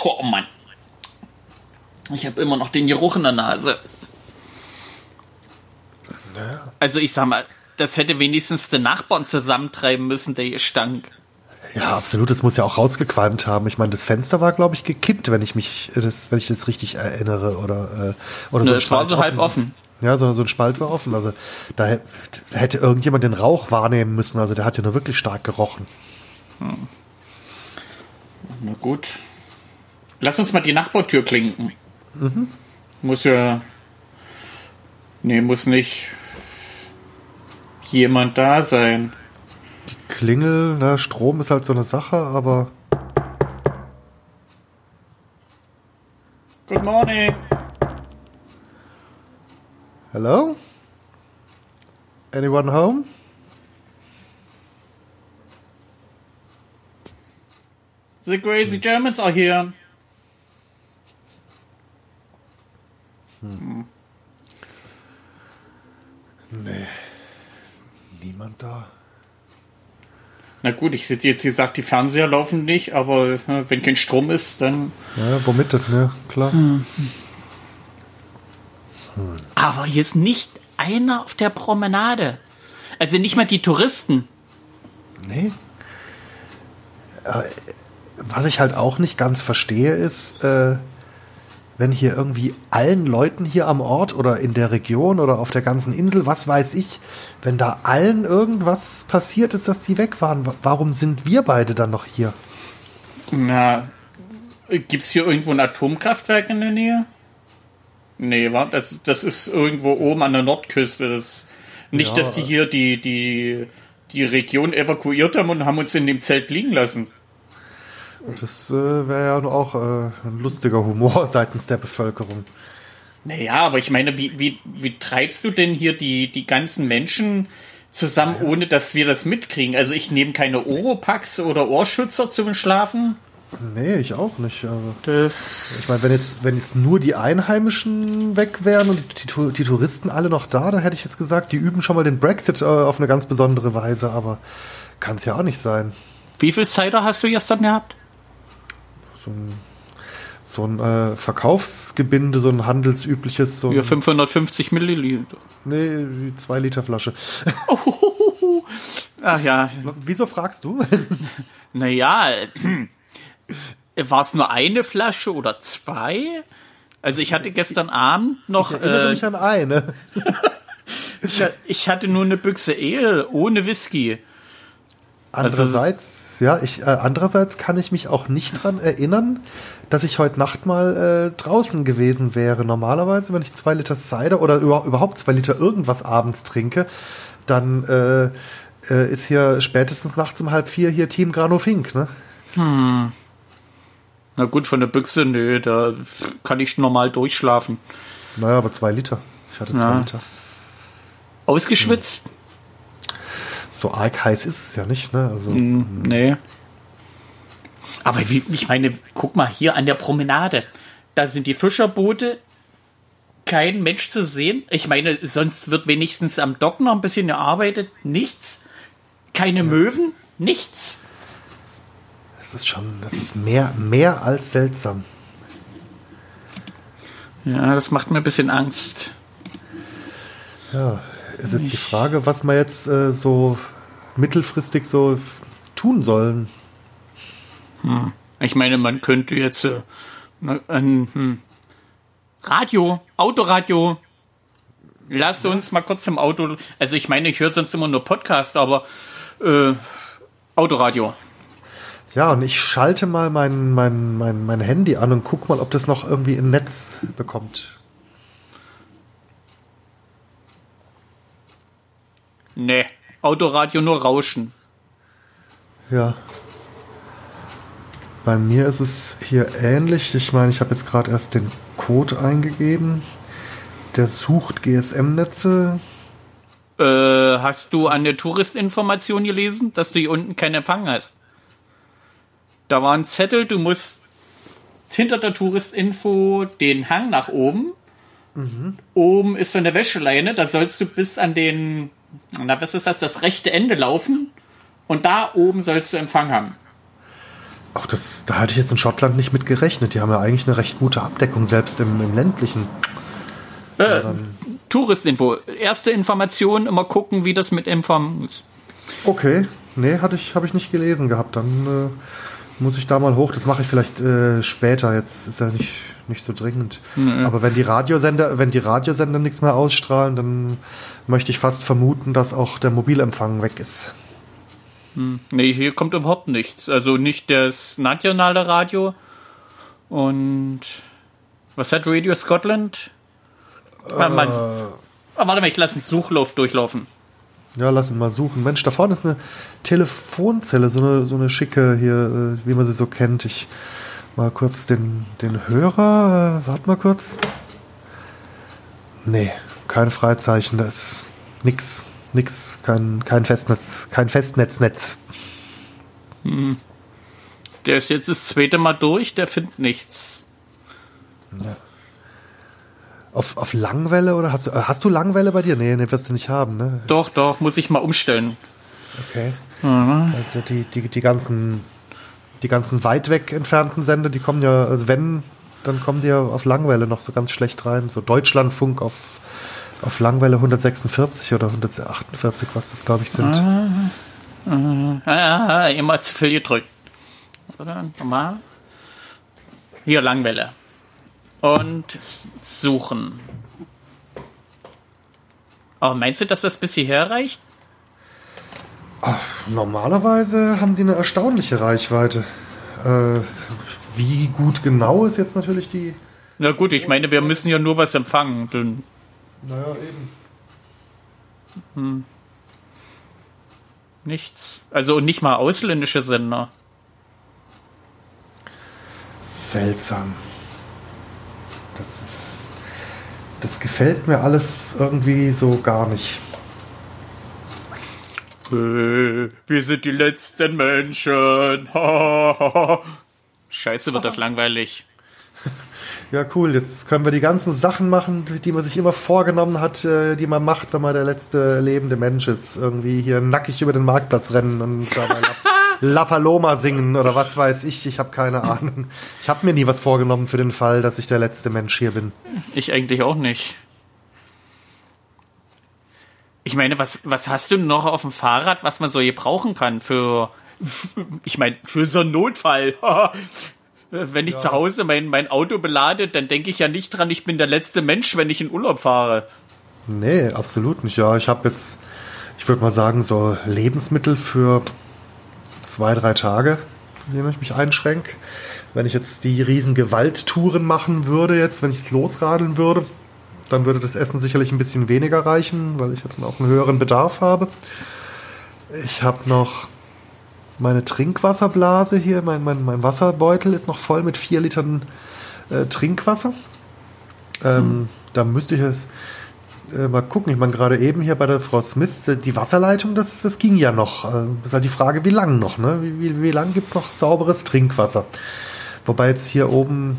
Oh Mann. Ich habe immer noch den Geruch in der Nase. Naja. Also ich sag mal, das hätte wenigstens den Nachbarn zusammentreiben müssen, der hier stank. Ja, absolut. Das muss ja auch rausgequalmt haben. Ich meine, das Fenster war, glaube ich, gekippt, wenn ich mich, das, wenn ich das richtig erinnere, oder äh, oder ne, so. Es war so halb offen. Ja, so, so ein Spalt war offen. Also da, da, hätte irgendjemand den Rauch wahrnehmen müssen. Also der hat ja nur wirklich stark gerochen. Hm. Na gut. Lass uns mal die Nachbartür klinken. Mhm. Muss ja. Nee, muss nicht. jemand da sein. Die Klingel, ne, Strom ist halt so eine Sache, aber. Good morning. Hello? Anyone home? The crazy Germans are here. Nee. Niemand da. Na gut, ich hätte jetzt gesagt, die Fernseher laufen nicht, aber äh, wenn kein Strom ist, dann. Ja, womit denn, ne? Klar. Aber hier ist nicht einer auf der Promenade. Also nicht mal die Touristen. Nee. Äh, Was ich halt auch nicht ganz verstehe, ist, äh, wenn hier irgendwie allen Leuten hier am Ort oder in der Region oder auf der ganzen Insel, was weiß ich, wenn da allen irgendwas passiert ist, dass die weg waren, wa- warum sind wir beide dann noch hier? Na, gibt's hier irgendwo ein Atomkraftwerk in der Nähe? Nee, wa? Das, das ist irgendwo oben an der Nordküste. Das, nicht, Ja. dass die hier die, die, die Region evakuiert haben und haben uns in dem Zelt liegen lassen. Das äh, wäre ja auch äh, ein lustiger Humor seitens der Bevölkerung. Naja, aber ich meine, wie, wie, wie treibst du denn hier die, die ganzen Menschen zusammen, ohne dass wir das mitkriegen? Also ich nehme keine Oropax oder Ohrschützer zum Schlafen. Nee, ich auch nicht. Das. ich meine, wenn jetzt, wenn jetzt nur die Einheimischen weg wären und die, die Touristen alle noch da, dann hätte ich jetzt gesagt, die üben schon mal den Brexit äh, auf eine ganz besondere Weise, aber kann es ja auch nicht sein. Wie viel Cider hast du gestern gehabt? So ein äh, Verkaufsgebinde, so ein handelsübliches, so ein, Ja, 550 Milliliter. nee, die zwei Liter Flasche. Ach ja, Wieso fragst du? naja, war es nur eine Flasche oder zwei? Also ich hatte gestern Abend noch, Ich erinnere äh, mich an eine. ich, hatte nur eine Büchse Ale ohne Whisky. Also Andererseits, ja, ich, äh, andererseits kann ich mich auch nicht dran erinnern, dass ich heute Nacht mal äh, draußen gewesen wäre. Normalerweise, wenn ich zwei Liter Cider oder über, überhaupt zwei Liter irgendwas abends trinke, dann äh, äh, ist hier spätestens nachts um halb vier hier Team Grano Fink, ne? Na gut, von der Büchse, nö, da kann ich normal durchschlafen. Naja, aber zwei Liter. Ich hatte zwei Ja. Liter. Ausgeschwitzt? So arg heiß ist es ja nicht, ne? Also, Hm, Nee. Aber wie, ich meine, guck mal hier an der Promenade. Da sind die Fischerboote. Kein Mensch zu sehen. Ich meine, sonst wird wenigstens am Dock noch ein bisschen gearbeitet. Nichts. Keine Möwen. Nichts. Das ist schon, das ist mehr, mehr als seltsam. Ja, das macht mir ein bisschen Angst. Ja, ist jetzt die Frage, was wir jetzt äh, so mittelfristig so tun sollen. Ich meine, man könnte jetzt äh, ne, ein hm, Radio, Autoradio. Lass uns mal kurz im Auto. Also ich meine, ich höre sonst immer nur Podcasts, aber äh, Autoradio. Ja, und ich schalte mal mein, mein, mein, mein Handy an und guck mal, ob das noch irgendwie ein Netz bekommt. Nee, Autoradio nur Rauschen. Ja. Bei mir ist es hier ähnlich. Ich meine, ich habe jetzt gerade erst den Code eingegeben. Der sucht GSM-Netze. Äh, hast du an der Touristinformation gelesen, dass du hier unten keinen Empfang hast? Da war ein Zettel, du musst hinter der Touristinfo den Hang nach oben. Oben ist so eine Wäscheleine, da sollst du bis an den, na was ist das, das rechte Ende laufen. Und da oben sollst du Empfang haben. Ach, das, da hatte ich jetzt in Schottland nicht mit gerechnet. Die haben ja eigentlich eine recht gute Abdeckung, selbst im, im ländlichen. Äh, Touristinfo. Erste Information, immer gucken, wie das mit Empfang ist. Okay, nee, hatte ich, habe ich nicht gelesen gehabt. Dann äh, muss ich da mal hoch. Das mache ich vielleicht äh, später. Jetzt ist ja nicht, nicht so dringend. Aber wenn die Radiosender, wenn die Radiosender nichts mehr ausstrahlen, dann möchte ich fast vermuten, dass auch der Mobilempfang weg ist. Nee, hier kommt überhaupt nichts. Also nicht das nationale Radio. Und was hat Radio Scotland? Warte mal, ah, warte mal ich lasse einen Suchlauf durchlaufen. Ja, lass ihn mal suchen. Mensch, da vorne ist eine Telefonzelle, so eine, so eine schicke hier, äh, wie man sie so kennt. Ich mal kurz den, den Hörer. Äh, warte mal kurz. Nee, kein Freizeichen, da ist nix. Nix, kein, kein Festnetz, kein Festnetznetz. Hm. Der ist jetzt das zweite Mal durch, der findet nichts. Ja. Auf, auf Langwelle oder hast du, hast du Langwelle bei dir? Nee, nee, wirst du nicht haben, ne? Doch, doch, muss ich mal umstellen. Okay. Mhm. Also die, die, die ganzen, die ganzen weit weg entfernten Sender, die kommen ja, also wenn, dann kommen die ja auf Langwelle noch so ganz schlecht rein. So Deutschlandfunk auf, auf Langwelle 146 oder 148, was das glaube ich sind. Ah, ah, ah, immer zu viel gedrückt. Oder? Nochmal. Hier, Langwelle. Und suchen. Aber meinst du, dass das bis hierher reicht? Ach, normalerweise haben die eine erstaunliche Reichweite. Äh, wie gut genau ist jetzt natürlich die. Na gut, ich meine, wir müssen ja nur was empfangen. Dann naja, eben. Hm. Nichts. Also nicht mal ausländische Sender. Seltsam. Das ist. Das gefällt mir alles irgendwie so gar nicht. Äh, wir sind die letzten Menschen. Scheiße, wird das langweilig. Ja, cool. Jetzt können wir die ganzen Sachen machen, die man sich immer vorgenommen hat, äh, die man macht, wenn man der letzte lebende Mensch ist. Irgendwie hier nackig über den Marktplatz rennen und dabei La Paloma singen oder was weiß ich. Ich habe keine Ahnung. Ich habe mir nie was vorgenommen für den Fall, dass ich der letzte Mensch hier bin. Ich eigentlich auch nicht. Ich meine, was, was hast du noch auf dem Fahrrad, was man so hier brauchen kann für, ich meine, für so einen Notfall? wenn ich ja. zu Hause mein, mein Auto belade, dann denke ich ja nicht dran, ich bin der letzte Mensch, wenn ich in Urlaub fahre. Nee, absolut nicht. Ja, ich habe jetzt, ich würde mal sagen, so Lebensmittel für zwei, drei Tage, indem ich mich einschränke. Wenn ich jetzt die riesen Gewalttouren machen würde, jetzt, wenn ich losradeln würde, dann würde das Essen sicherlich ein bisschen weniger reichen, weil ich dann auch einen höheren Bedarf habe. Ich habe noch meine Trinkwasserblase hier, mein, mein, mein Wasserbeutel ist noch voll mit vier Litern äh, Trinkwasser. Ähm, hm. Da müsste ich es äh, mal gucken. Ich meine, gerade eben hier bei der Frau Smith, äh, die Wasserleitung, das, das ging ja noch. Äh, ist halt die Frage, wie lang noch, ne? Wie, wie, wie lang gibt es noch sauberes Trinkwasser? Wobei jetzt hier oben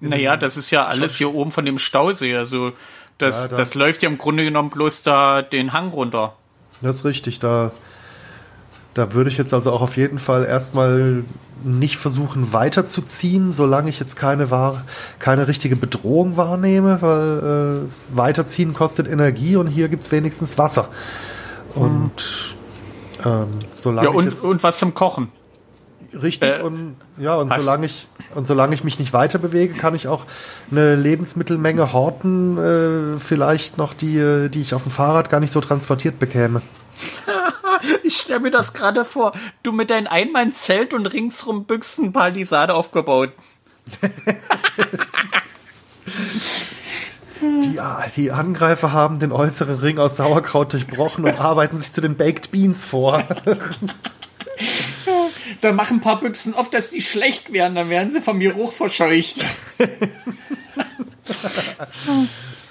naja, das ist ja alles hier oben von dem Stausee. Also das, ja, da, das läuft ja im Grunde genommen bloß da den Hang runter. Das ist richtig. Da, da würde ich jetzt also auch auf jeden Fall erstmal nicht versuchen weiterzuziehen, solange ich jetzt keine, wahr, keine richtige Bedrohung wahrnehme, weil äh, weiterziehen kostet Energie und hier gibt es wenigstens Wasser. Und ähm, solange ja, und, und was zum Kochen. Richtig, äh, und ja, und solange ich und solange ich mich nicht weiter bewege, kann ich auch eine Lebensmittelmenge horten, äh, vielleicht noch die, die ich auf dem Fahrrad gar nicht so transportiert bekäme. ich stelle mir das gerade vor. Du mit deinem Einmann-Zelt und ringsrum Büchsen Palisade aufgebaut. Die, die, Angreifer haben den äußeren Ring aus Sauerkraut durchbrochen und arbeiten sich zu den Baked Beans vor. dann mach ein paar Büchsen auf, dass die schlecht werden, dann werden sie vom Geruch verscheucht.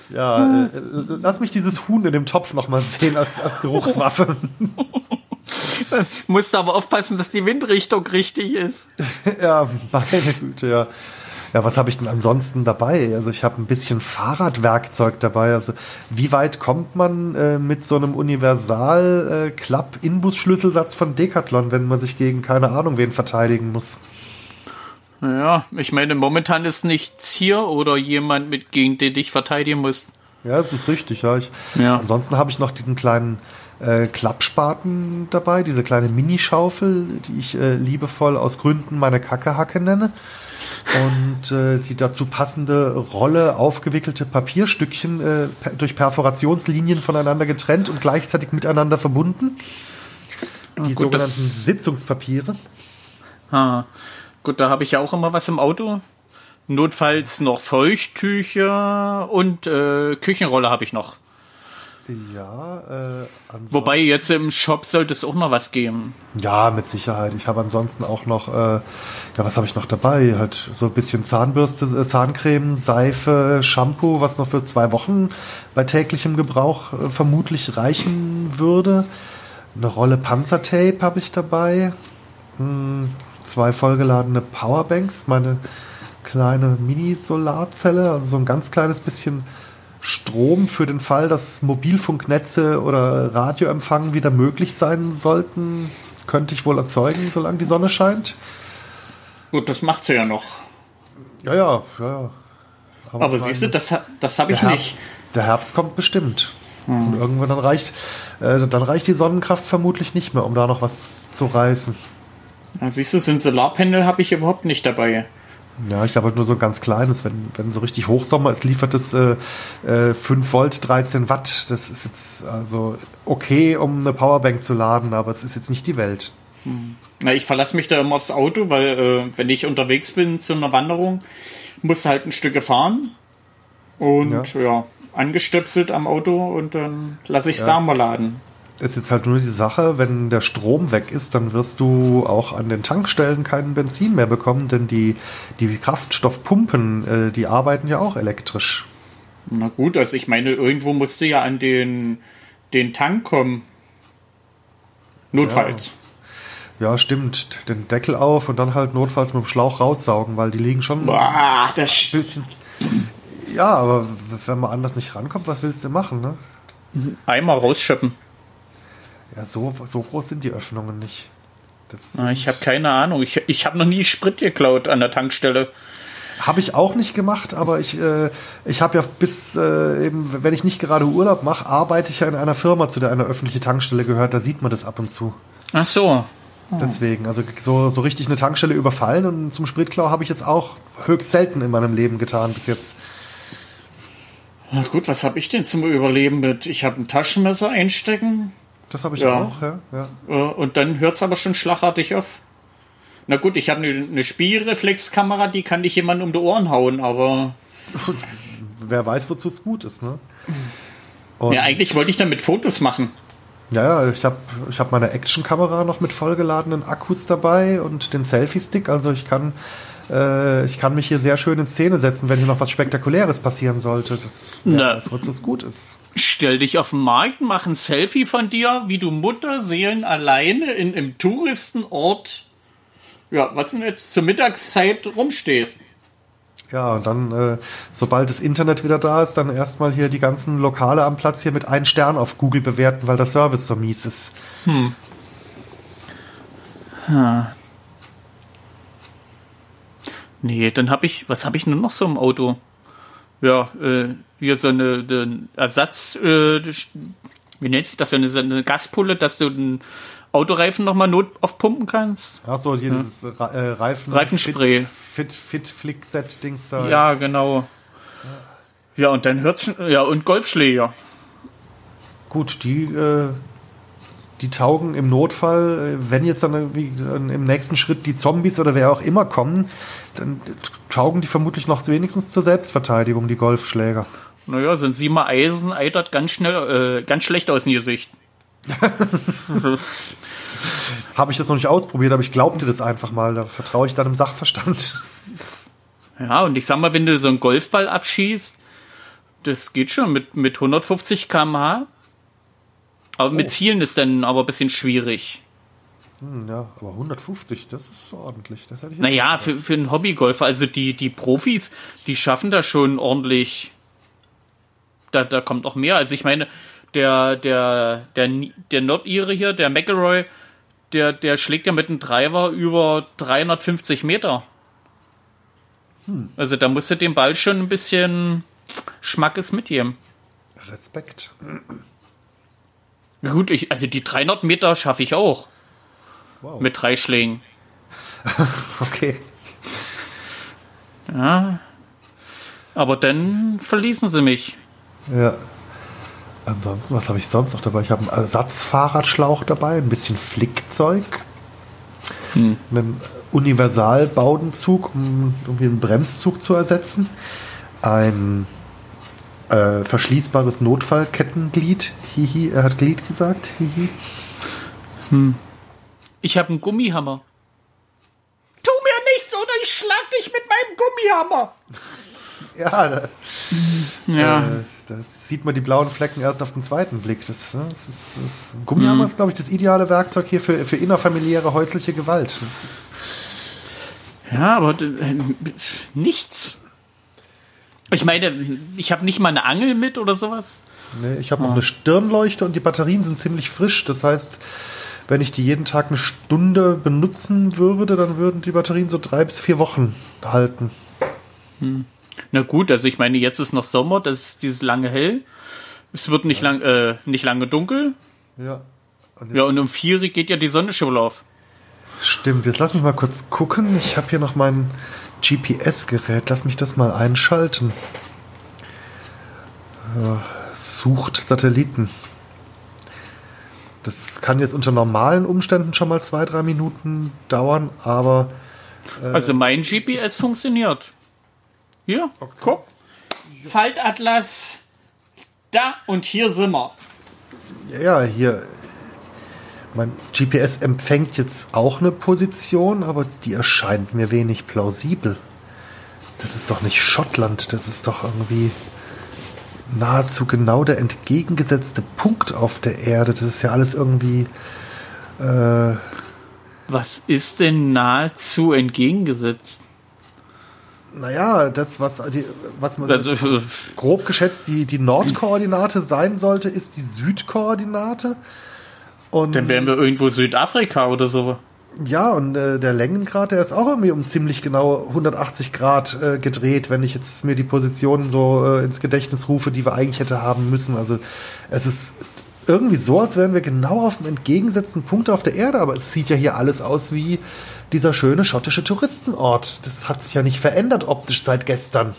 ja, äh, lass mich dieses Huhn in dem Topf nochmal sehen als, als Geruchswaffe. Musst aber aufpassen, dass die Windrichtung richtig ist. ja, meine Güte, ja. Ja, was habe ich denn ansonsten dabei? Also ich habe ein bisschen Fahrradwerkzeug dabei. Also wie weit kommt man äh, mit so einem Universal-Klapp-Inbus-Schlüsselsatz äh, von Decathlon, wenn man sich gegen keine Ahnung wen verteidigen muss? Ja, ich meine, momentan ist nichts hier oder jemand, mit gegen den dich verteidigen musst. Ja, das ist richtig. Ja. Ich, ja. Ansonsten habe ich noch diesen kleinen äh, Klappspaten dabei, diese kleine Minischaufel, die ich äh, liebevoll aus Gründen meine Kackehacke nenne und äh, die dazu passende Rolle aufgewickelte Papierstückchen äh, per durch Perforationslinien voneinander getrennt und gleichzeitig miteinander verbunden. Die gut, sogenannten Sitzungspapiere. Ah, gut, da habe ich ja auch immer was im Auto. Notfalls noch Feuchttücher und äh, Küchenrolle habe ich noch. Ja, äh, Wobei jetzt im Shop sollte es auch noch was geben. Ja, mit Sicherheit. Ich habe ansonsten auch noch, äh, ja, was habe ich noch dabei? Halt so ein bisschen Zahnbürste, äh, Zahncreme, Seife, Shampoo, was noch für zwei Wochen bei täglichem Gebrauch äh, vermutlich reichen würde. Eine Rolle Panzertape habe ich dabei. Hm, zwei vollgeladene Powerbanks, meine kleine Mini-Solarzelle, also so ein ganz kleines bisschen Strom für den Fall, dass Mobilfunknetze oder Radioempfang wieder möglich sein sollten, könnte ich wohl erzeugen, solange die Sonne scheint. Gut, das macht sie ja noch. Ja, ja, ja. ja. Aber mein- siehst du, das, das habe ich der nicht. Herbst, der Herbst kommt bestimmt. Und irgendwann dann reicht, äh, dann reicht die Sonnenkraft vermutlich nicht mehr, um da noch was zu reißen. Ja, siehst du, so ein Solarpanel habe ich überhaupt nicht dabei. Ja, ich habe halt nur so ein ganz kleines. Wenn, wenn so richtig Hochsommer ist, liefert es äh, äh, 5 Volt, 13 Watt. Das ist jetzt also okay, um eine Powerbank zu laden, aber es ist jetzt nicht die Welt. Na, ich verlasse mich da immer aufs Auto, weil äh, wenn ich unterwegs bin zu einer Wanderung, muss halt ein Stück fahren und ja, angestöpselt am Auto und dann lasse ich es Ja, da mal laden. Ist jetzt halt nur die Sache, wenn der Strom weg ist, dann wirst du auch an den Tankstellen keinen Benzin mehr bekommen, denn die, die Kraftstoffpumpen, äh, die arbeiten ja auch elektrisch. Na gut, also ich meine, irgendwo musst du ja an den, den Tank kommen. Notfalls. Ja, stimmt. Den Deckel auf und dann halt notfalls mit dem Schlauch raussaugen, weil die liegen schon ein Boah, das sch- bisschen. Ja, aber wenn man anders nicht rankommt, was willst du machen, ne? einmal rausschöppen. Ja, so, so groß sind die Öffnungen nicht. Na, Ich habe keine Ahnung. Ich, ich habe noch nie Sprit geklaut an der Tankstelle. habe ich auch nicht gemacht, aber ich, äh, ich habe ja bis äh, eben, wenn ich nicht gerade Urlaub mache, arbeite ich ja in einer Firma, zu der eine öffentliche Tankstelle gehört. Da sieht man das ab und zu. Ach so. Deswegen, also so, so richtig eine Tankstelle überfallen und zum Spritklau habe ich jetzt auch höchst selten in meinem Leben getan bis jetzt. Na gut, was habe ich denn zum Überleben mit? Ich habe ein Taschenmesser einstecken Das habe ich Ja. auch, ja. ja. und dann hört es aber schon schlagartig auf. Na gut, ich habe eine, eine Spielreflexkamera, die kann ich jemandem um die Ohren hauen, aber Wer weiß, wozu es gut ist, ne? Und, ja, eigentlich wollte ich damit Fotos machen. Ja, ja, ich habe ich hab meine Actionkamera noch mit vollgeladenen Akkus dabei und den Selfie-Stick. Also ich kann, äh, ich kann mich hier sehr schön in Szene setzen, wenn hier noch was Spektakuläres passieren sollte. Das wäre es gut ist. Stell dich auf den Markt, mach ein Selfie von dir, wie du Mutterseelen alleine in einem Touristenort, ja, was denn jetzt zur Mittagszeit rumstehst. Ja, und dann, äh, sobald das Internet wieder da ist, dann erstmal hier die ganzen Lokale am Platz hier mit einem Stern auf Google bewerten, weil der Service so mies ist. Nee, dann habe ich, was habe ich nur noch so im Auto? Ja, äh, hier so eine, eine Ersatz, äh, wie nennt sich das, so eine, so eine Gaspulle, dass du den Autoreifen nochmal not aufpumpen kannst? Ach so, hier dieses äh, Reifen... Reifenspray. Fit, Fit, Flick Set Dings da. Ja, genau. Ja, und dann hört's schon, ja, und Golfschläger. Gut, die, äh, die taugen im Notfall, äh, wenn jetzt dann im nächsten Schritt die Zombies oder wer auch immer kommen, dann taugen die vermutlich noch wenigstens zur Selbstverteidigung, die Golfschläger. Naja, so ein Siemer Eisen eitert ganz schnell, äh, ganz schlecht aus dem Gesicht. Habe ich das noch nicht ausprobiert, aber ich glaubte das einfach mal. Da vertraue ich dann im Sachverstand. Ja, und ich sag mal, wenn du so einen Golfball abschießt, das geht schon mit, mit 150 km/h. Aber mit Zielen ist dann aber ein bisschen schwierig. Hm, ja, aber 150, das ist ordentlich. Das hätte ich Naja, für, für einen Hobbygolfer, also die, die Profis, die schaffen da schon ordentlich. Da, da kommt auch mehr. Also ich meine, der, der, der, der Nordire hier, der McElroy, der, der schlägt ja mit einem Driver über 350 Meter. Also da musst du dem Ball schon ein bisschen Schmackes mitgeben. Respekt. Gut, ich, also die 300 Meter schaffe ich auch. Wow. Mit drei Schlägen. Okay. Ja. Aber dann verließen sie mich. Ja. Ansonsten, was habe ich sonst noch dabei? Ich habe einen Ersatzfahrradschlauch dabei, ein bisschen Flickzeug, einen Universalbaudenzug, um irgendwie einen Bremszug zu ersetzen, ein Äh, verschließbares Notfallkettenglied. Hihi, er hat Glied gesagt. Hihi. Ich habe einen Gummihammer. Tu mir nichts oder ich schlag dich mit meinem Gummihammer. Ja, da, Ja. äh, da sieht man die blauen Flecken erst auf den zweiten Blick. Das, ne, das ist, das Gummihammer ist, glaube ich, das ideale Werkzeug hier für, für innerfamiliäre häusliche Gewalt. Das ist, Ja, aber äh, nichts. Ich meine, ich habe nicht mal eine Angel mit oder sowas. ne, ich habe noch eine Stirnleuchte und die Batterien sind ziemlich frisch. Das heißt, wenn ich die jeden Tag eine Stunde benutzen würde, dann würden die Batterien so drei bis vier Wochen halten. Na gut, also ich meine, jetzt ist noch Sommer, das ist dieses lange hell. Es wird nicht, lang, äh, nicht lange dunkel. Ja. Und Ja, und um vier geht ja die Sonne schon auf. Stimmt, jetzt lass mich mal kurz gucken. Ich habe hier noch mein GPS-Gerät. Lass mich das mal einschalten. Äh, sucht Satelliten. Das kann jetzt unter normalen Umständen schon mal zwei, drei Minuten dauern, aber Also mein GPS funktioniert. Hier, guck. Faltatlas. Da und hier sind wir. ja, hier. Mein GPS empfängt jetzt auch eine Position, aber die erscheint mir wenig plausibel. Das ist doch nicht Schottland, das ist doch irgendwie nahezu genau der entgegengesetzte Punkt auf der Erde. Das ist ja alles irgendwie. Äh, Was ist denn nahezu entgegengesetzt? naja, das, was, die, was man Also, grob geschätzt die, die Nordkoordinate sein sollte, ist die Südkoordinate. Und dann wären wir irgendwo Südafrika oder so. Ja, und äh, der Längengrad, der ist auch irgendwie um ziemlich genau 180 Grad äh, gedreht, wenn ich jetzt mir die Positionen so äh, ins Gedächtnis rufe, die wir eigentlich hätte haben müssen. Also es ist irgendwie so, als wären wir genau auf dem entgegengesetzten Punkt auf der Erde, aber es sieht ja hier alles aus wie dieser schöne schottische Touristenort. Das hat sich ja nicht verändert optisch seit gestern.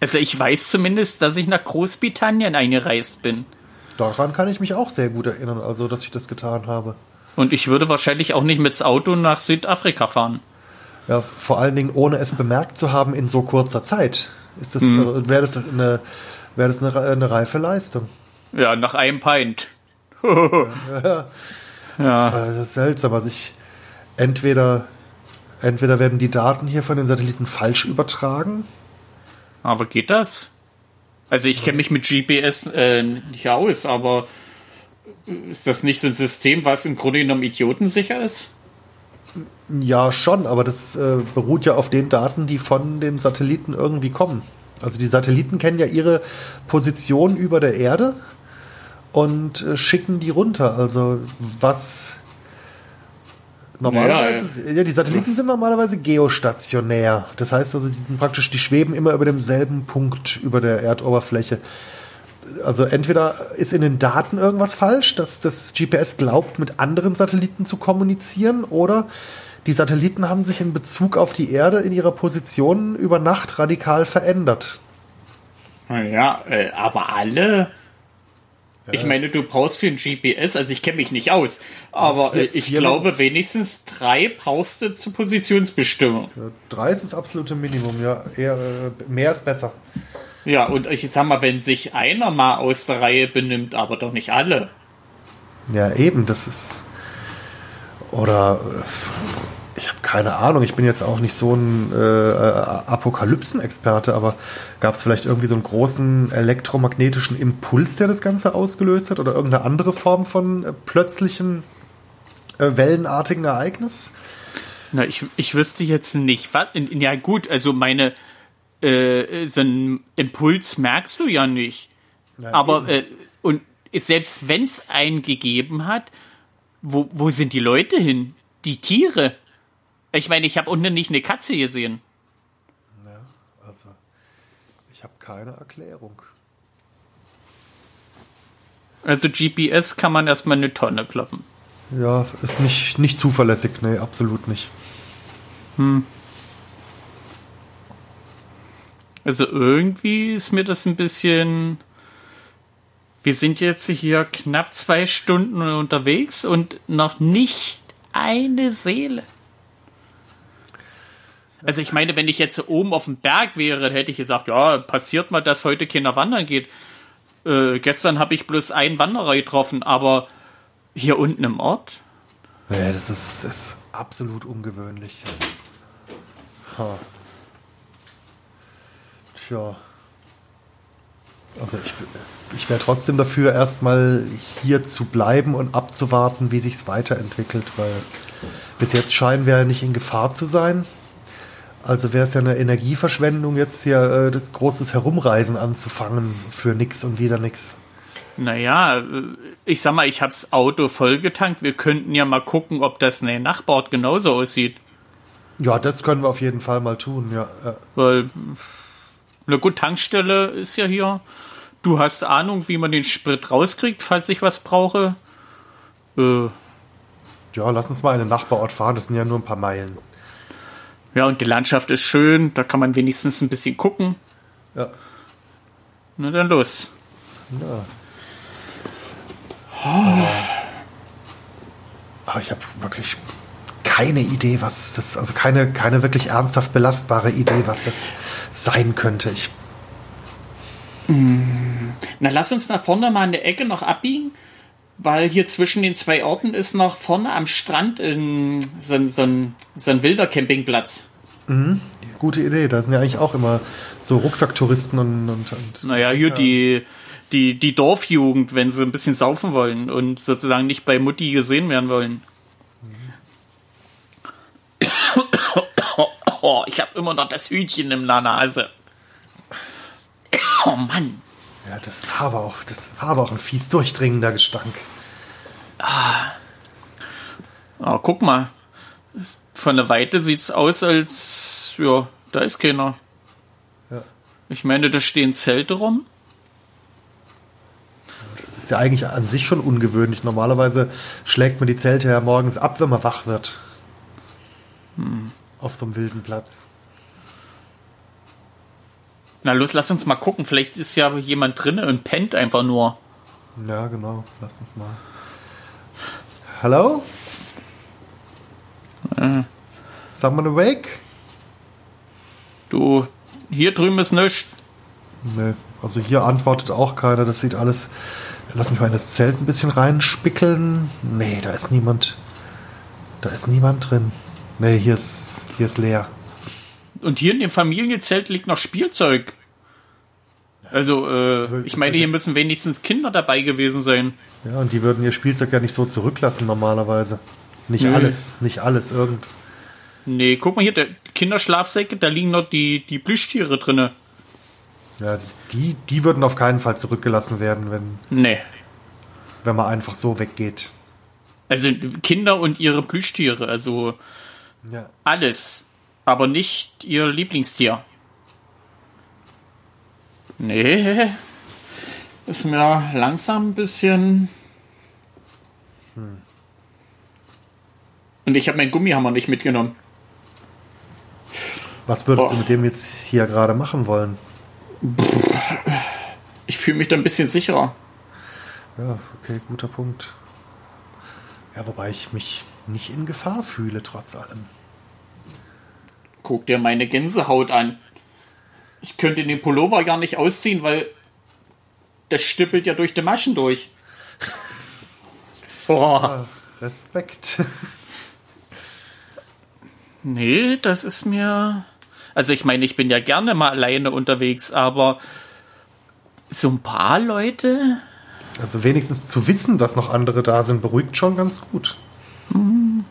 Also ich weiß zumindest, dass ich nach Großbritannien eingereist bin. Daran kann ich mich auch sehr gut erinnern, also dass ich das getan habe. Und ich würde wahrscheinlich auch nicht mit dem Auto nach Südafrika fahren. Ja, vor allen Dingen ohne es bemerkt zu haben in so kurzer Zeit. Ist das, äh, wäre das eine, wäre das eine, eine reife Leistung. Ja, nach einem Pint. ja. Äh, Das ist seltsam. Also ich, entweder, entweder werden die Daten hier von den Satelliten falsch übertragen. Aber geht das? Also ich kenne mich mit GPS äh, nicht aus, aber ist das nicht so ein System, was im Grunde genommen idiotensicher ist? Ja, schon, aber das äh, beruht ja auf den Daten, die von dem Satelliten irgendwie kommen. Also die Satelliten kennen ja ihre Position über der Erde und äh, schicken die runter. Also was normalerweise, ja, die Satelliten sind normalerweise geostationär. Das heißt also, die sind praktisch, die schweben immer über demselben Punkt über der Erdoberfläche. Also entweder ist in den Daten irgendwas falsch, dass das GPS glaubt, mit anderen Satelliten zu kommunizieren, oder die Satelliten haben sich in Bezug auf die Erde in ihrer Position über Nacht radikal verändert. Ja, äh, aber alle. Ich meine, du brauchst für ein GPS, also ich kenne mich nicht aus, aber vier- äh, ich vier- glaube, wenigstens drei brauchst du zur Positionsbestimmung. Drei ist das absolute Minimum, ja. Eher, äh, mehr ist besser. Ja, und ich sag mal, wenn sich einer mal aus der Reihe benimmt, aber doch nicht alle. Ja, eben, das ist. Oder. Ich habe keine Ahnung, ich bin jetzt auch nicht so ein äh, Apokalypsen-Experte, aber gab es vielleicht irgendwie so einen großen elektromagnetischen Impuls, der das Ganze ausgelöst hat? Oder irgendeine andere Form von äh, plötzlichen, äh, wellenartigen Ereignis? Na, ich, ich wüsste jetzt nicht, was. in- in- Ja, gut, also meine. Äh, so einen Impuls merkst du ja nicht. Ja, Aber, äh, und selbst wenn es einen gegeben hat, wo, wo sind die Leute hin? Die Tiere? Ich meine, ich habe unten nicht eine Katze gesehen. Also, ich habe keine Erklärung. Also GPS kann man erstmal eine Tonne kloppen. Ja, ist nicht, nicht zuverlässig, nee, absolut nicht. Also irgendwie ist mir das ein bisschen. Wir sind jetzt hier knapp zwei Stunden unterwegs und noch nicht eine Seele. Also ich meine, wenn ich jetzt oben auf dem Berg wäre, hätte ich gesagt, ja, passiert mal, dass heute keiner wandern geht. Äh, gestern habe ich bloß einen Wanderer getroffen, aber hier unten im Ort? Ja, das ist, ist absolut ungewöhnlich. Ha. Tja. Also ich, ich wäre trotzdem dafür, erstmal hier zu bleiben und abzuwarten, wie sich es weiterentwickelt, weil bis jetzt scheinen wir ja nicht in Gefahr zu sein. Also wäre es ja eine Energieverschwendung, jetzt hier äh, großes Herumreisen anzufangen für nix und wieder nix. Naja, ich sag mal, ich hab's Auto vollgetankt. Wir könnten ja mal gucken, ob das in Nachbarort genauso aussieht. Ja, das können wir auf jeden Fall mal tun, ja. Weil eine gute Tankstelle ist ja hier. Du hast Ahnung, wie man den Sprit rauskriegt, falls ich was brauche. Äh. Ja, lass uns mal in den Nachbarort fahren, das sind ja nur ein paar Meilen. Ja, und die Landschaft ist schön, da kann man wenigstens ein bisschen gucken. Ja. Na dann los. Ja. Aber, aber ich habe wirklich keine Idee, was das, also keine, keine wirklich ernsthaft belastbare Idee, was das sein könnte. Ich Na, lass uns nach vorne mal eine Ecke noch abbiegen, weil hier zwischen den zwei Orten ist noch vorne am Strand in, so, so, ein, so ein wilder Campingplatz. Mhm. Gute Idee, da sind ja eigentlich auch immer so Rucksacktouristen und. und, und naja, hier ja. die, die, die Dorfjugend, wenn sie ein bisschen saufen wollen und sozusagen nicht bei Mutti gesehen werden wollen. Oh, ich habe immer noch das Hütchen in der Nase. Oh Mann. Ja, das war aber auch, das war aber auch ein fies durchdringender Gestank. Ah. Oh, guck mal. Von der Weite sieht's aus, als ja, da ist keiner. Ja. Ich meine, da stehen Zelte rum. Das ist ja eigentlich an sich schon ungewöhnlich. Normalerweise schlägt man die Zelte ja morgens ab, wenn man wach wird. Hm. Auf so einem wilden Platz. Na los, lass uns mal gucken. Vielleicht ist ja jemand drin und pennt einfach nur. Ja, genau. Lass uns mal. Hallo? Äh. Someone awake? Du, hier drüben ist nichts. Nee, also hier antwortet auch keiner. Das sieht alles. Lass mich mal in das Zelt ein bisschen reinspickeln. Nee, da ist niemand. Da ist niemand drin. Nee, hier ist, hier ist leer. Und hier in dem Familienzelt liegt noch Spielzeug. Also, äh, ich meine, hier müssen wenigstens Kinder dabei gewesen sein. Ja, und die würden ihr Spielzeug ja nicht so zurücklassen normalerweise. Nicht Nö. alles, nicht alles, irgend. Nee, guck mal hier, der Kinderschlafsäcke, da liegen noch die, die Plüschtiere drinne. Ja, die, die würden auf keinen Fall zurückgelassen werden, wenn. Nee. Wenn man einfach so weggeht. Also Kinder und ihre Plüschtiere, also ja. alles. Aber nicht ihr Lieblingstier. Nee. Ist mir langsam ein bisschen. Hm. Und ich habe meinen Gummihammer nicht mitgenommen. Was würdest oh. du mit dem jetzt hier gerade machen wollen? Ich fühle mich da ein bisschen sicherer. Ja, okay, guter Punkt. Ja, wobei ich mich nicht in Gefahr fühle, trotz allem. Guck dir meine Gänsehaut an. Ich könnte den Pullover gar nicht ausziehen, weil das stippelt ja durch die Maschen durch. Boah. Respekt. Nee, das ist mir. Also ich meine, ich bin ja gerne mal alleine unterwegs, aber so ein paar Leute. Also wenigstens zu wissen, dass noch andere da sind, beruhigt schon ganz gut. Hm.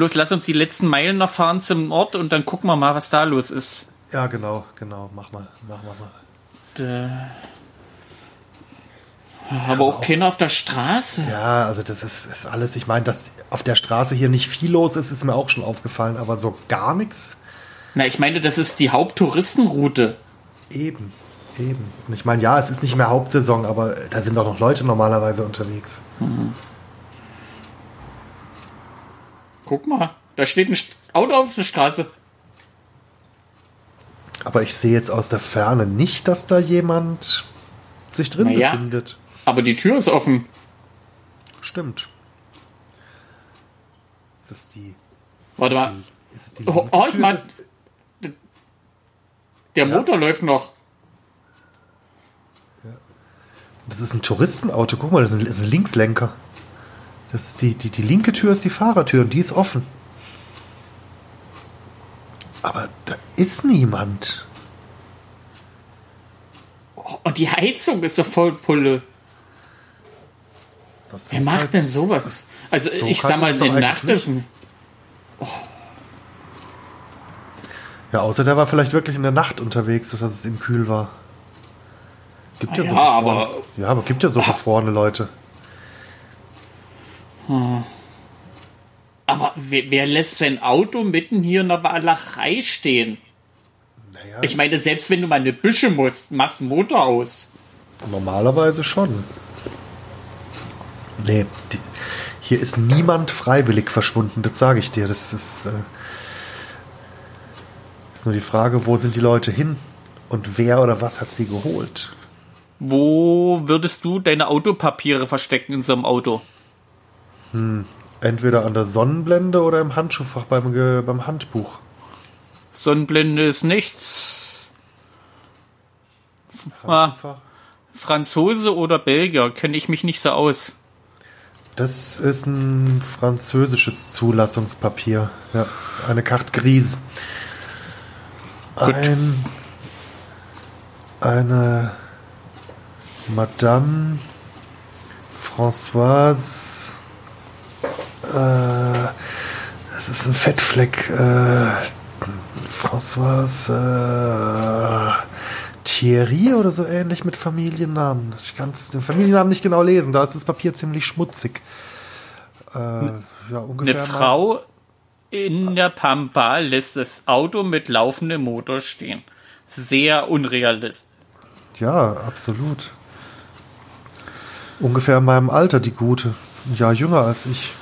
Los, lass uns die letzten Meilen noch fahren zum Ort und dann gucken wir mal, was da los ist. Ja, genau, genau. Mach mal, mach mal. mal. Da. Aber auch, auch keiner auf der Straße. Ja, also das ist, ist alles. Ich meine, dass auf der Straße hier nicht viel los ist, ist mir auch schon aufgefallen, aber so gar nichts. Na, ich meine, das ist die Haupttouristenroute. Eben, eben. Und ich meine, ja, es ist nicht mehr Hauptsaison, aber da sind doch noch Leute normalerweise unterwegs. Mhm. Guck mal, da steht ein Auto auf der Straße. Aber ich sehe jetzt aus der Ferne nicht, dass da jemand sich drin naja, befindet. Aber die Tür ist offen. Stimmt. Das ist die. Warte mal. Ist es die oh, oh, ich mein, der ja. Motor läuft noch. Das ist ein Touristenauto. Guck mal, das ist ein Linkslenker. Das ist die, die, die linke Tür ist die Fahrertür und die ist offen. Aber da ist niemand. Oh, und die Heizung ist so voll Pulle. So Wer macht denn sowas? Also so ich sag mal, den Nachtessen. Oh. Ja, außer der war vielleicht wirklich in der Nacht unterwegs, dass es ihm kühl war. Gibt ja, ja so aber ja, aber gibt ja so gefrorene Leute. Hm. Aber wer, wer, lässt sein Auto mitten hier in der Walachei stehen? Naja. Ich meine, selbst wenn du mal eine Büsche musst, machst du Motor aus. Normalerweise schon. Nee, die, hier ist niemand freiwillig verschwunden, das sage ich dir. Das ist, äh, ist nur die Frage, wo sind die Leute hin und wer oder was hat sie geholt? Wo würdest du deine Autopapiere verstecken in so einem Auto? Hm, entweder an der Sonnenblende oder im Handschuhfach beim, beim Handbuch. Sonnenblende ist nichts. Ah, Franzose oder Belgier, kenne ich mich nicht so aus. Das ist ein französisches Zulassungspapier. Ja, eine Carte Grise. Ein, eine Madame Françoise. Äh, das ist ein Fettfleck. Äh, Françoise äh, Thierry oder so ähnlich mit Familiennamen. Ich kann den Familiennamen nicht genau lesen. Da ist das Papier ziemlich schmutzig. Äh, ja, Eine Frau in der Pampa lässt das Auto mit laufendem Motor stehen. Sehr unrealistisch. Ja, absolut ungefähr in meinem Alter, die gute. Ein Jahr jünger als ich.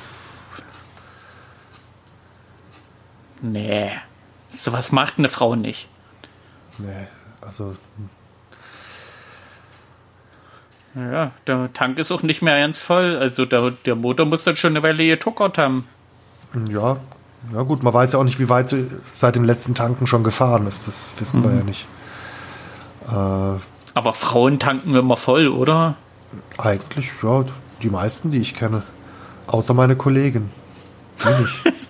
Nee. So was macht eine Frau nicht. Nee, also. Ja, der Tank ist auch nicht mehr ganz voll. Also der, der Motor muss dann schon eine Weile getuckert haben. Ja, ja gut, man weiß ja auch nicht, wie weit sie seit dem letzten Tanken schon gefahren ist. Das wissen mhm. wir ja nicht. Äh, Aber Frauen tanken immer voll, oder? Eigentlich, ja, die meisten, die ich kenne. Außer meine Kollegin. Die nicht.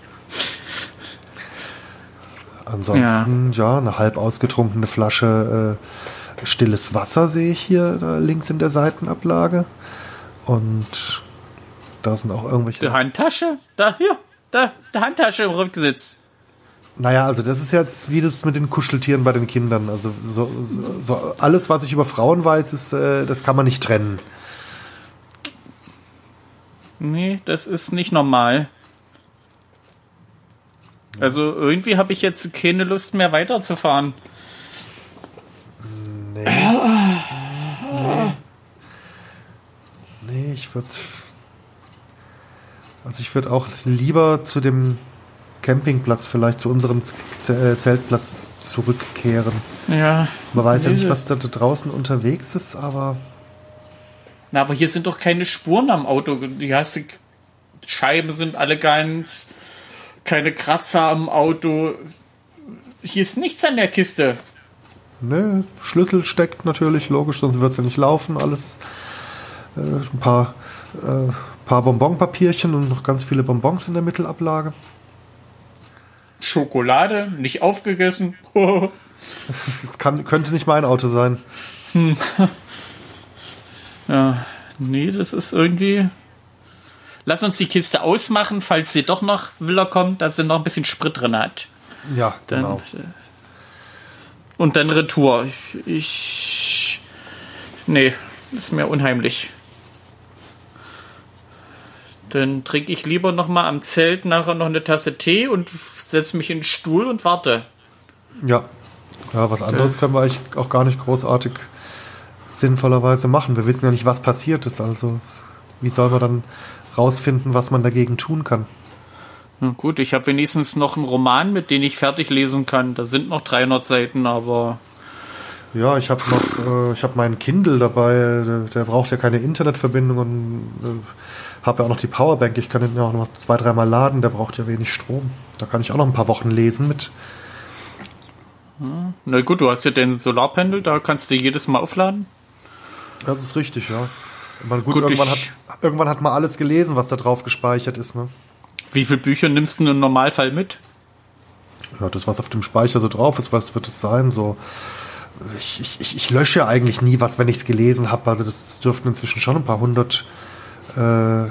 Ansonsten, ja. ja. eine halb ausgetrunkene Flasche äh, stilles Wasser sehe ich hier links in der Seitenablage. Und da sind auch irgendwelche. Die Handtasche? Da, hier, da, die Handtasche im Rücksitz. Naja, also das ist jetzt wie das mit den Kuscheltieren bei den Kindern. Also so, so, so alles, was ich über Frauen weiß, ist, äh, das kann man nicht trennen. Nee, das ist nicht normal. Also irgendwie habe ich jetzt keine Lust mehr weiterzufahren. Nee. nee. Nee, ich würde. Also ich würde auch lieber zu dem Campingplatz, vielleicht zu unserem äh, Zeltplatz zurückkehren. Ja. Man weiß ja nicht, was da draußen unterwegs ist, aber. Na, aber hier sind doch keine Spuren am Auto. Die Scheiben sind alle ganz, keine Kratzer am Auto. Hier ist nichts an der Kiste. Ne, Schlüssel steckt natürlich, logisch, sonst wird es ja nicht laufen. Alles. Äh, ein paar, äh, paar Bonbonpapierchen und noch ganz viele Bonbons in der Mittelablage. Schokolade, nicht aufgegessen. das kann, könnte nicht mein Auto sein. Hm. Ja, nee, das ist irgendwie. Lass uns die Kiste ausmachen, falls sie doch noch Willer kommt, dass sie noch ein bisschen Sprit drin hat. Ja, genau. Äh, und dann Retour. Ich, ich. Nee, ist mir unheimlich. Dann trinke ich lieber noch mal am Zelt nachher noch eine Tasse Tee und setze mich in den Stuhl und warte. Ja. Ja, was anderes okay. können wir eigentlich auch gar nicht großartig sinnvollerweise machen. Wir wissen ja nicht, was passiert ist. Also, wie soll man dann rausfinden, was man dagegen tun kann? Na gut, ich habe wenigstens noch einen Roman, mit dem ich fertig lesen kann. Da sind noch 300 Seiten, aber. Ja, ich habe noch, äh, ich habe meinen Kindle dabei. Der, der, braucht ja keine Internetverbindung und äh, habe ja auch noch die Powerbank. Ich kann ihn ja auch noch zwei, dreimal laden. Der braucht ja wenig Strom. Da kann ich auch noch ein paar Wochen lesen mit. Na gut, du hast ja den Solarpanel, da kannst du jedes Mal aufladen. Das ist richtig, ja. Man, gut, Gut, irgendwann, ich- hat, irgendwann hat man alles gelesen, was da drauf gespeichert ist. Ne? Wie viele Bücher nimmst du im Normalfall mit? Ja, das, was auf dem Speicher so drauf ist, was wird es sein? So, ich, ich, ich, lösche ja eigentlich nie was, wenn ich es gelesen habe. Also das dürften inzwischen schon ein paar hundert äh,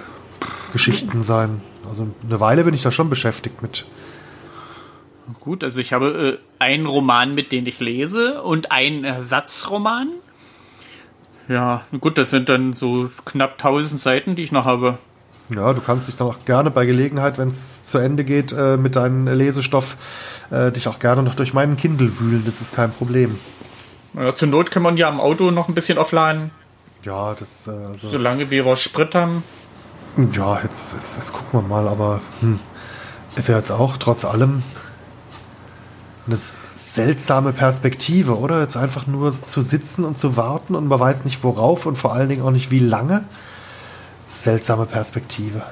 Geschichten sein. Also eine Weile bin ich da schon beschäftigt mit. Gut, also ich habe äh, einen Roman, mit dem ich lese und einen Ersatzroman. Ja, gut, das sind dann so knapp 1000 Seiten, die ich noch habe. Ja, du kannst dich dann auch gerne bei Gelegenheit, wenn es zu Ende geht äh, mit deinem Lesestoff, äh, dich auch gerne noch durch meinen Kindle wühlen. Das ist kein Problem. Ja, zur Not kann man ja am Auto noch ein bisschen aufladen, Ja, das. Äh, also, solange wir Sprit haben. Ja, jetzt, jetzt, jetzt gucken wir mal, aber hm, ist ja jetzt auch trotz allem eine s- seltsame Perspektive, oder? Jetzt einfach nur zu sitzen und zu warten und man weiß nicht worauf und vor allen Dingen auch nicht wie lange. Seltsame Perspektive.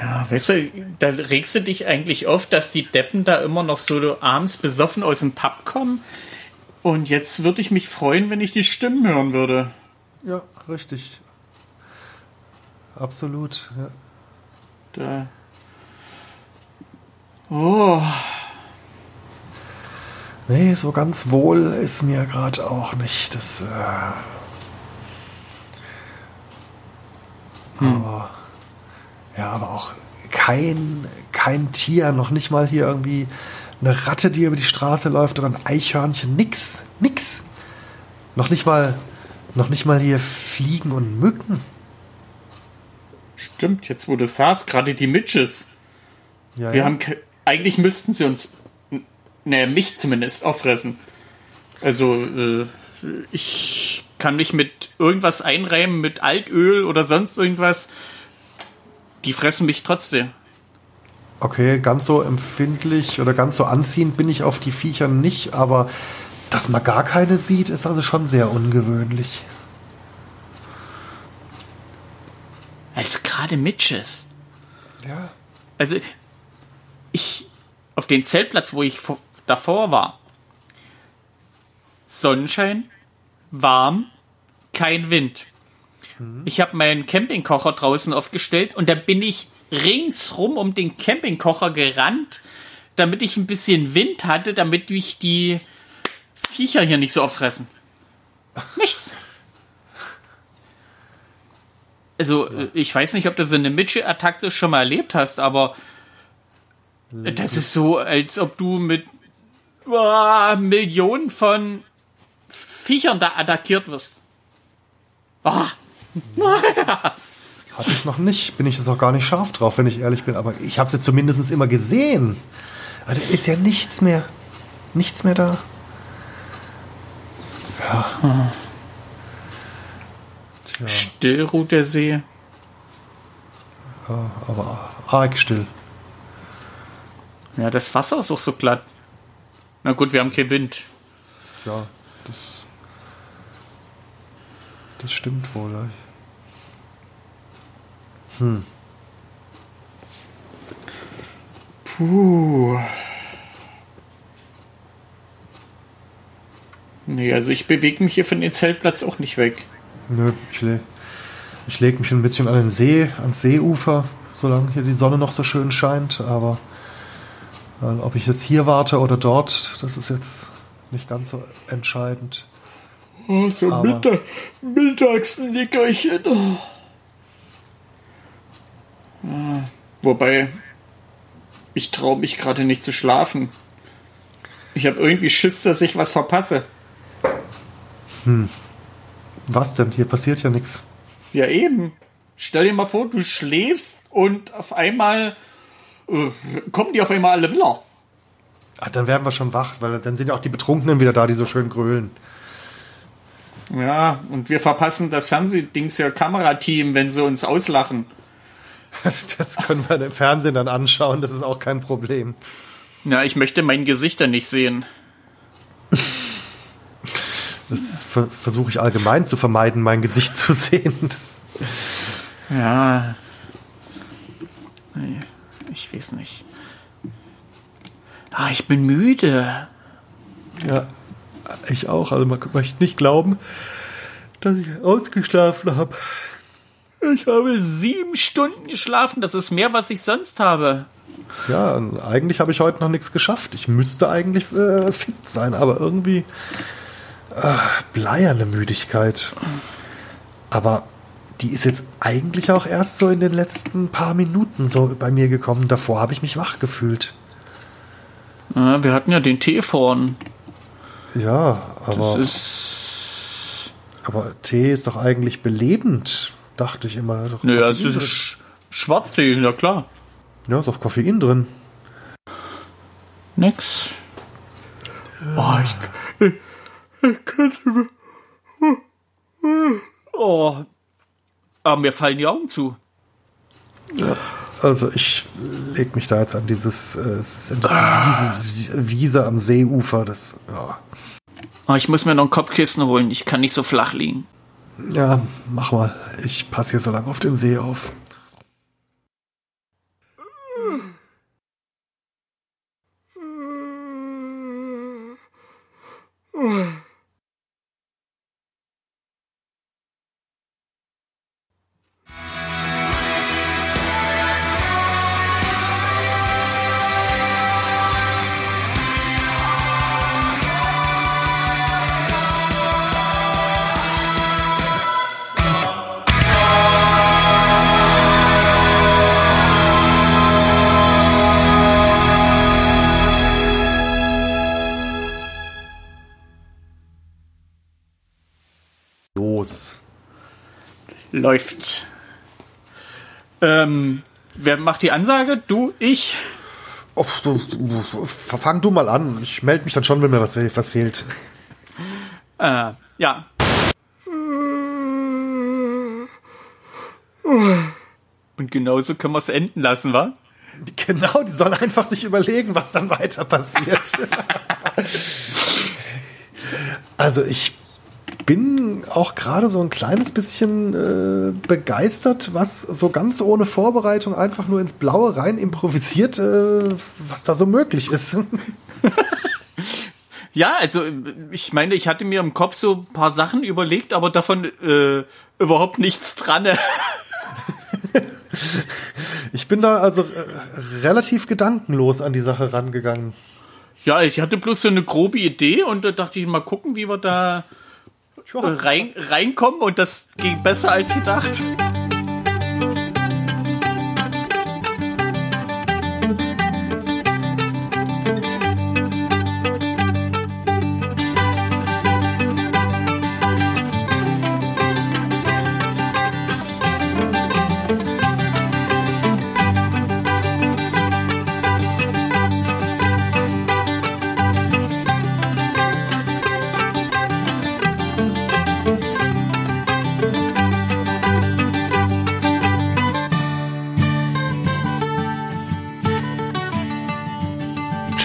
Ja, weißt du, da regst du dich eigentlich auf, dass die Deppen da immer noch so abends besoffen aus dem Pub kommen. Und jetzt würde ich mich freuen, wenn ich die Stimmen hören würde. Ja, richtig. Absolut. Ja. Da. Oh, Nee, so ganz wohl ist mir gerade auch nicht. Das. Äh aber, ja, aber auch kein, kein Tier, noch nicht mal hier irgendwie eine Ratte, die über die Straße läuft oder ein Eichhörnchen. Nix, nix. Noch nicht mal, noch nicht mal hier Fliegen und Mücken. stimmt, jetzt wo du sagst, gerade die Mitches. Ja, Wir ja. haben eigentlich müssten sie uns, ne, mich zumindest, auffressen. Also, äh, ich kann mich mit irgendwas einreimen, mit Altöl oder sonst irgendwas. Die fressen mich trotzdem. Okay, ganz so empfindlich oder ganz so anziehend bin ich auf die Viecher nicht, aber dass man gar keine sieht, ist also schon sehr ungewöhnlich. Also gerade Mitches. Ja. Also, ich, auf den Zeltplatz, wo ich vor, davor war, Sonnenschein, warm, kein Wind. Ich habe meinen Campingkocher draußen aufgestellt und da bin ich ringsrum um den Campingkocher gerannt, damit ich ein bisschen Wind hatte, damit mich die Viecher hier nicht so auffressen. Nichts. Also, äh, ich weiß nicht, ob du so eine Mitchell-Attacke schon mal erlebt hast, aber das ist so, als ob du mit ah, Millionen von Viechern da attackiert wirst. Ah, Hatte ich noch nicht. Bin ich jetzt auch gar nicht scharf drauf, wenn ich ehrlich bin. Aber ich habe es jetzt zumindest immer gesehen. Also ist ja nichts mehr. Nichts mehr da. Ja. Tja, still ruht der See. aber arg still. Ja, das Wasser ist auch so glatt. Na gut, wir haben keinen Wind. Ja, das. Das stimmt wohl. ja. Puh. Nee, also ich bewege mich hier von dem Zeltplatz auch nicht weg. Nö, ich, le ich lege mich ein bisschen an den See, ans Seeufer, solange hier die Sonne noch so schön scheint. Aber weil, ob ich jetzt hier warte oder dort, das ist jetzt nicht ganz so entscheidend. Oh, so Aber- Mittag, Mittagsnickerchen. Oh. Ah, Wobei, ich traue mich gerade nicht zu schlafen. Ich habe irgendwie Schiss, dass ich was verpasse. Was denn? Hier passiert ja nichts. Ja, eben. Stell dir mal vor, du schläfst und auf einmal äh, kommen die auf einmal alle wieder. Ah, dann werden wir schon wach, weil dann sind ja auch die Betrunkenen wieder da, die so schön grölen. Ja, und wir verpassen das Fernsehdings ja Kamerateam, wenn sie uns auslachen. Das können wir im Fernsehen dann anschauen, das ist auch kein Problem. Ja, ich möchte mein Gesicht dann nicht sehen. Das ver versuche ich allgemein zu vermeiden, mein Gesicht zu sehen. Das Ja. Nee, Ich weiß nicht. Ah, ich bin müde. Ja, ich auch. Also man möchte nicht glauben, dass ich ausgeschlafen habe. Ich habe sieben Stunden geschlafen. Das ist mehr, was ich sonst habe. Ja, eigentlich habe ich heute noch nichts geschafft. Ich müsste eigentlich äh, fit sein, aber irgendwie äh, bleierne Müdigkeit. Aber die ist jetzt eigentlich auch erst so in den letzten paar Minuten so bei mir gekommen. Davor habe ich mich wach gefühlt. Ja, wir hatten ja den Tee vorn. Ja, aber. Das ist. Aber Tee ist doch eigentlich belebend, dachte ich immer. Doch Naja, es ist Sch Schwarztee, ja klar. Ja, ist doch Koffein drin. Nix. Oh, ich, ich, ich kann nicht mehr. Oh. Aber mir fallen die Augen zu. Ja. Also ich leg mich da jetzt an dieses, äh, es ist diese Wiese am Seeufer. Das, ja. Oh, ich muss mir noch ein Kopfkissen holen. Ich kann nicht so flach liegen. ja, mach mal. Ich passe hier so lange auf den See auf. Läuft. Ähm, wer macht die Ansage? Du, ich? Oh, fang du mal an. Ich melde mich dann schon, wenn mir was, was fehlt. Äh, ja. Und genauso können wir es enden lassen, wa? Genau, die sollen einfach sich überlegen, was dann weiter passiert. also ich bin auch gerade so ein kleines bisschen äh, begeistert, was so ganz ohne Vorbereitung einfach nur ins Blaue rein improvisiert, äh, was da so möglich ist. Ja, also ich meine, ich hatte mir im Kopf so ein paar Sachen überlegt, aber davon äh, überhaupt nichts dran. Ich bin da also äh, relativ gedankenlos an die Sache rangegangen. Ja, ich hatte bloß so eine grobe Idee und da dachte ich mal gucken, wie wir da äh, rein, reinkommen und das ging besser als gedacht.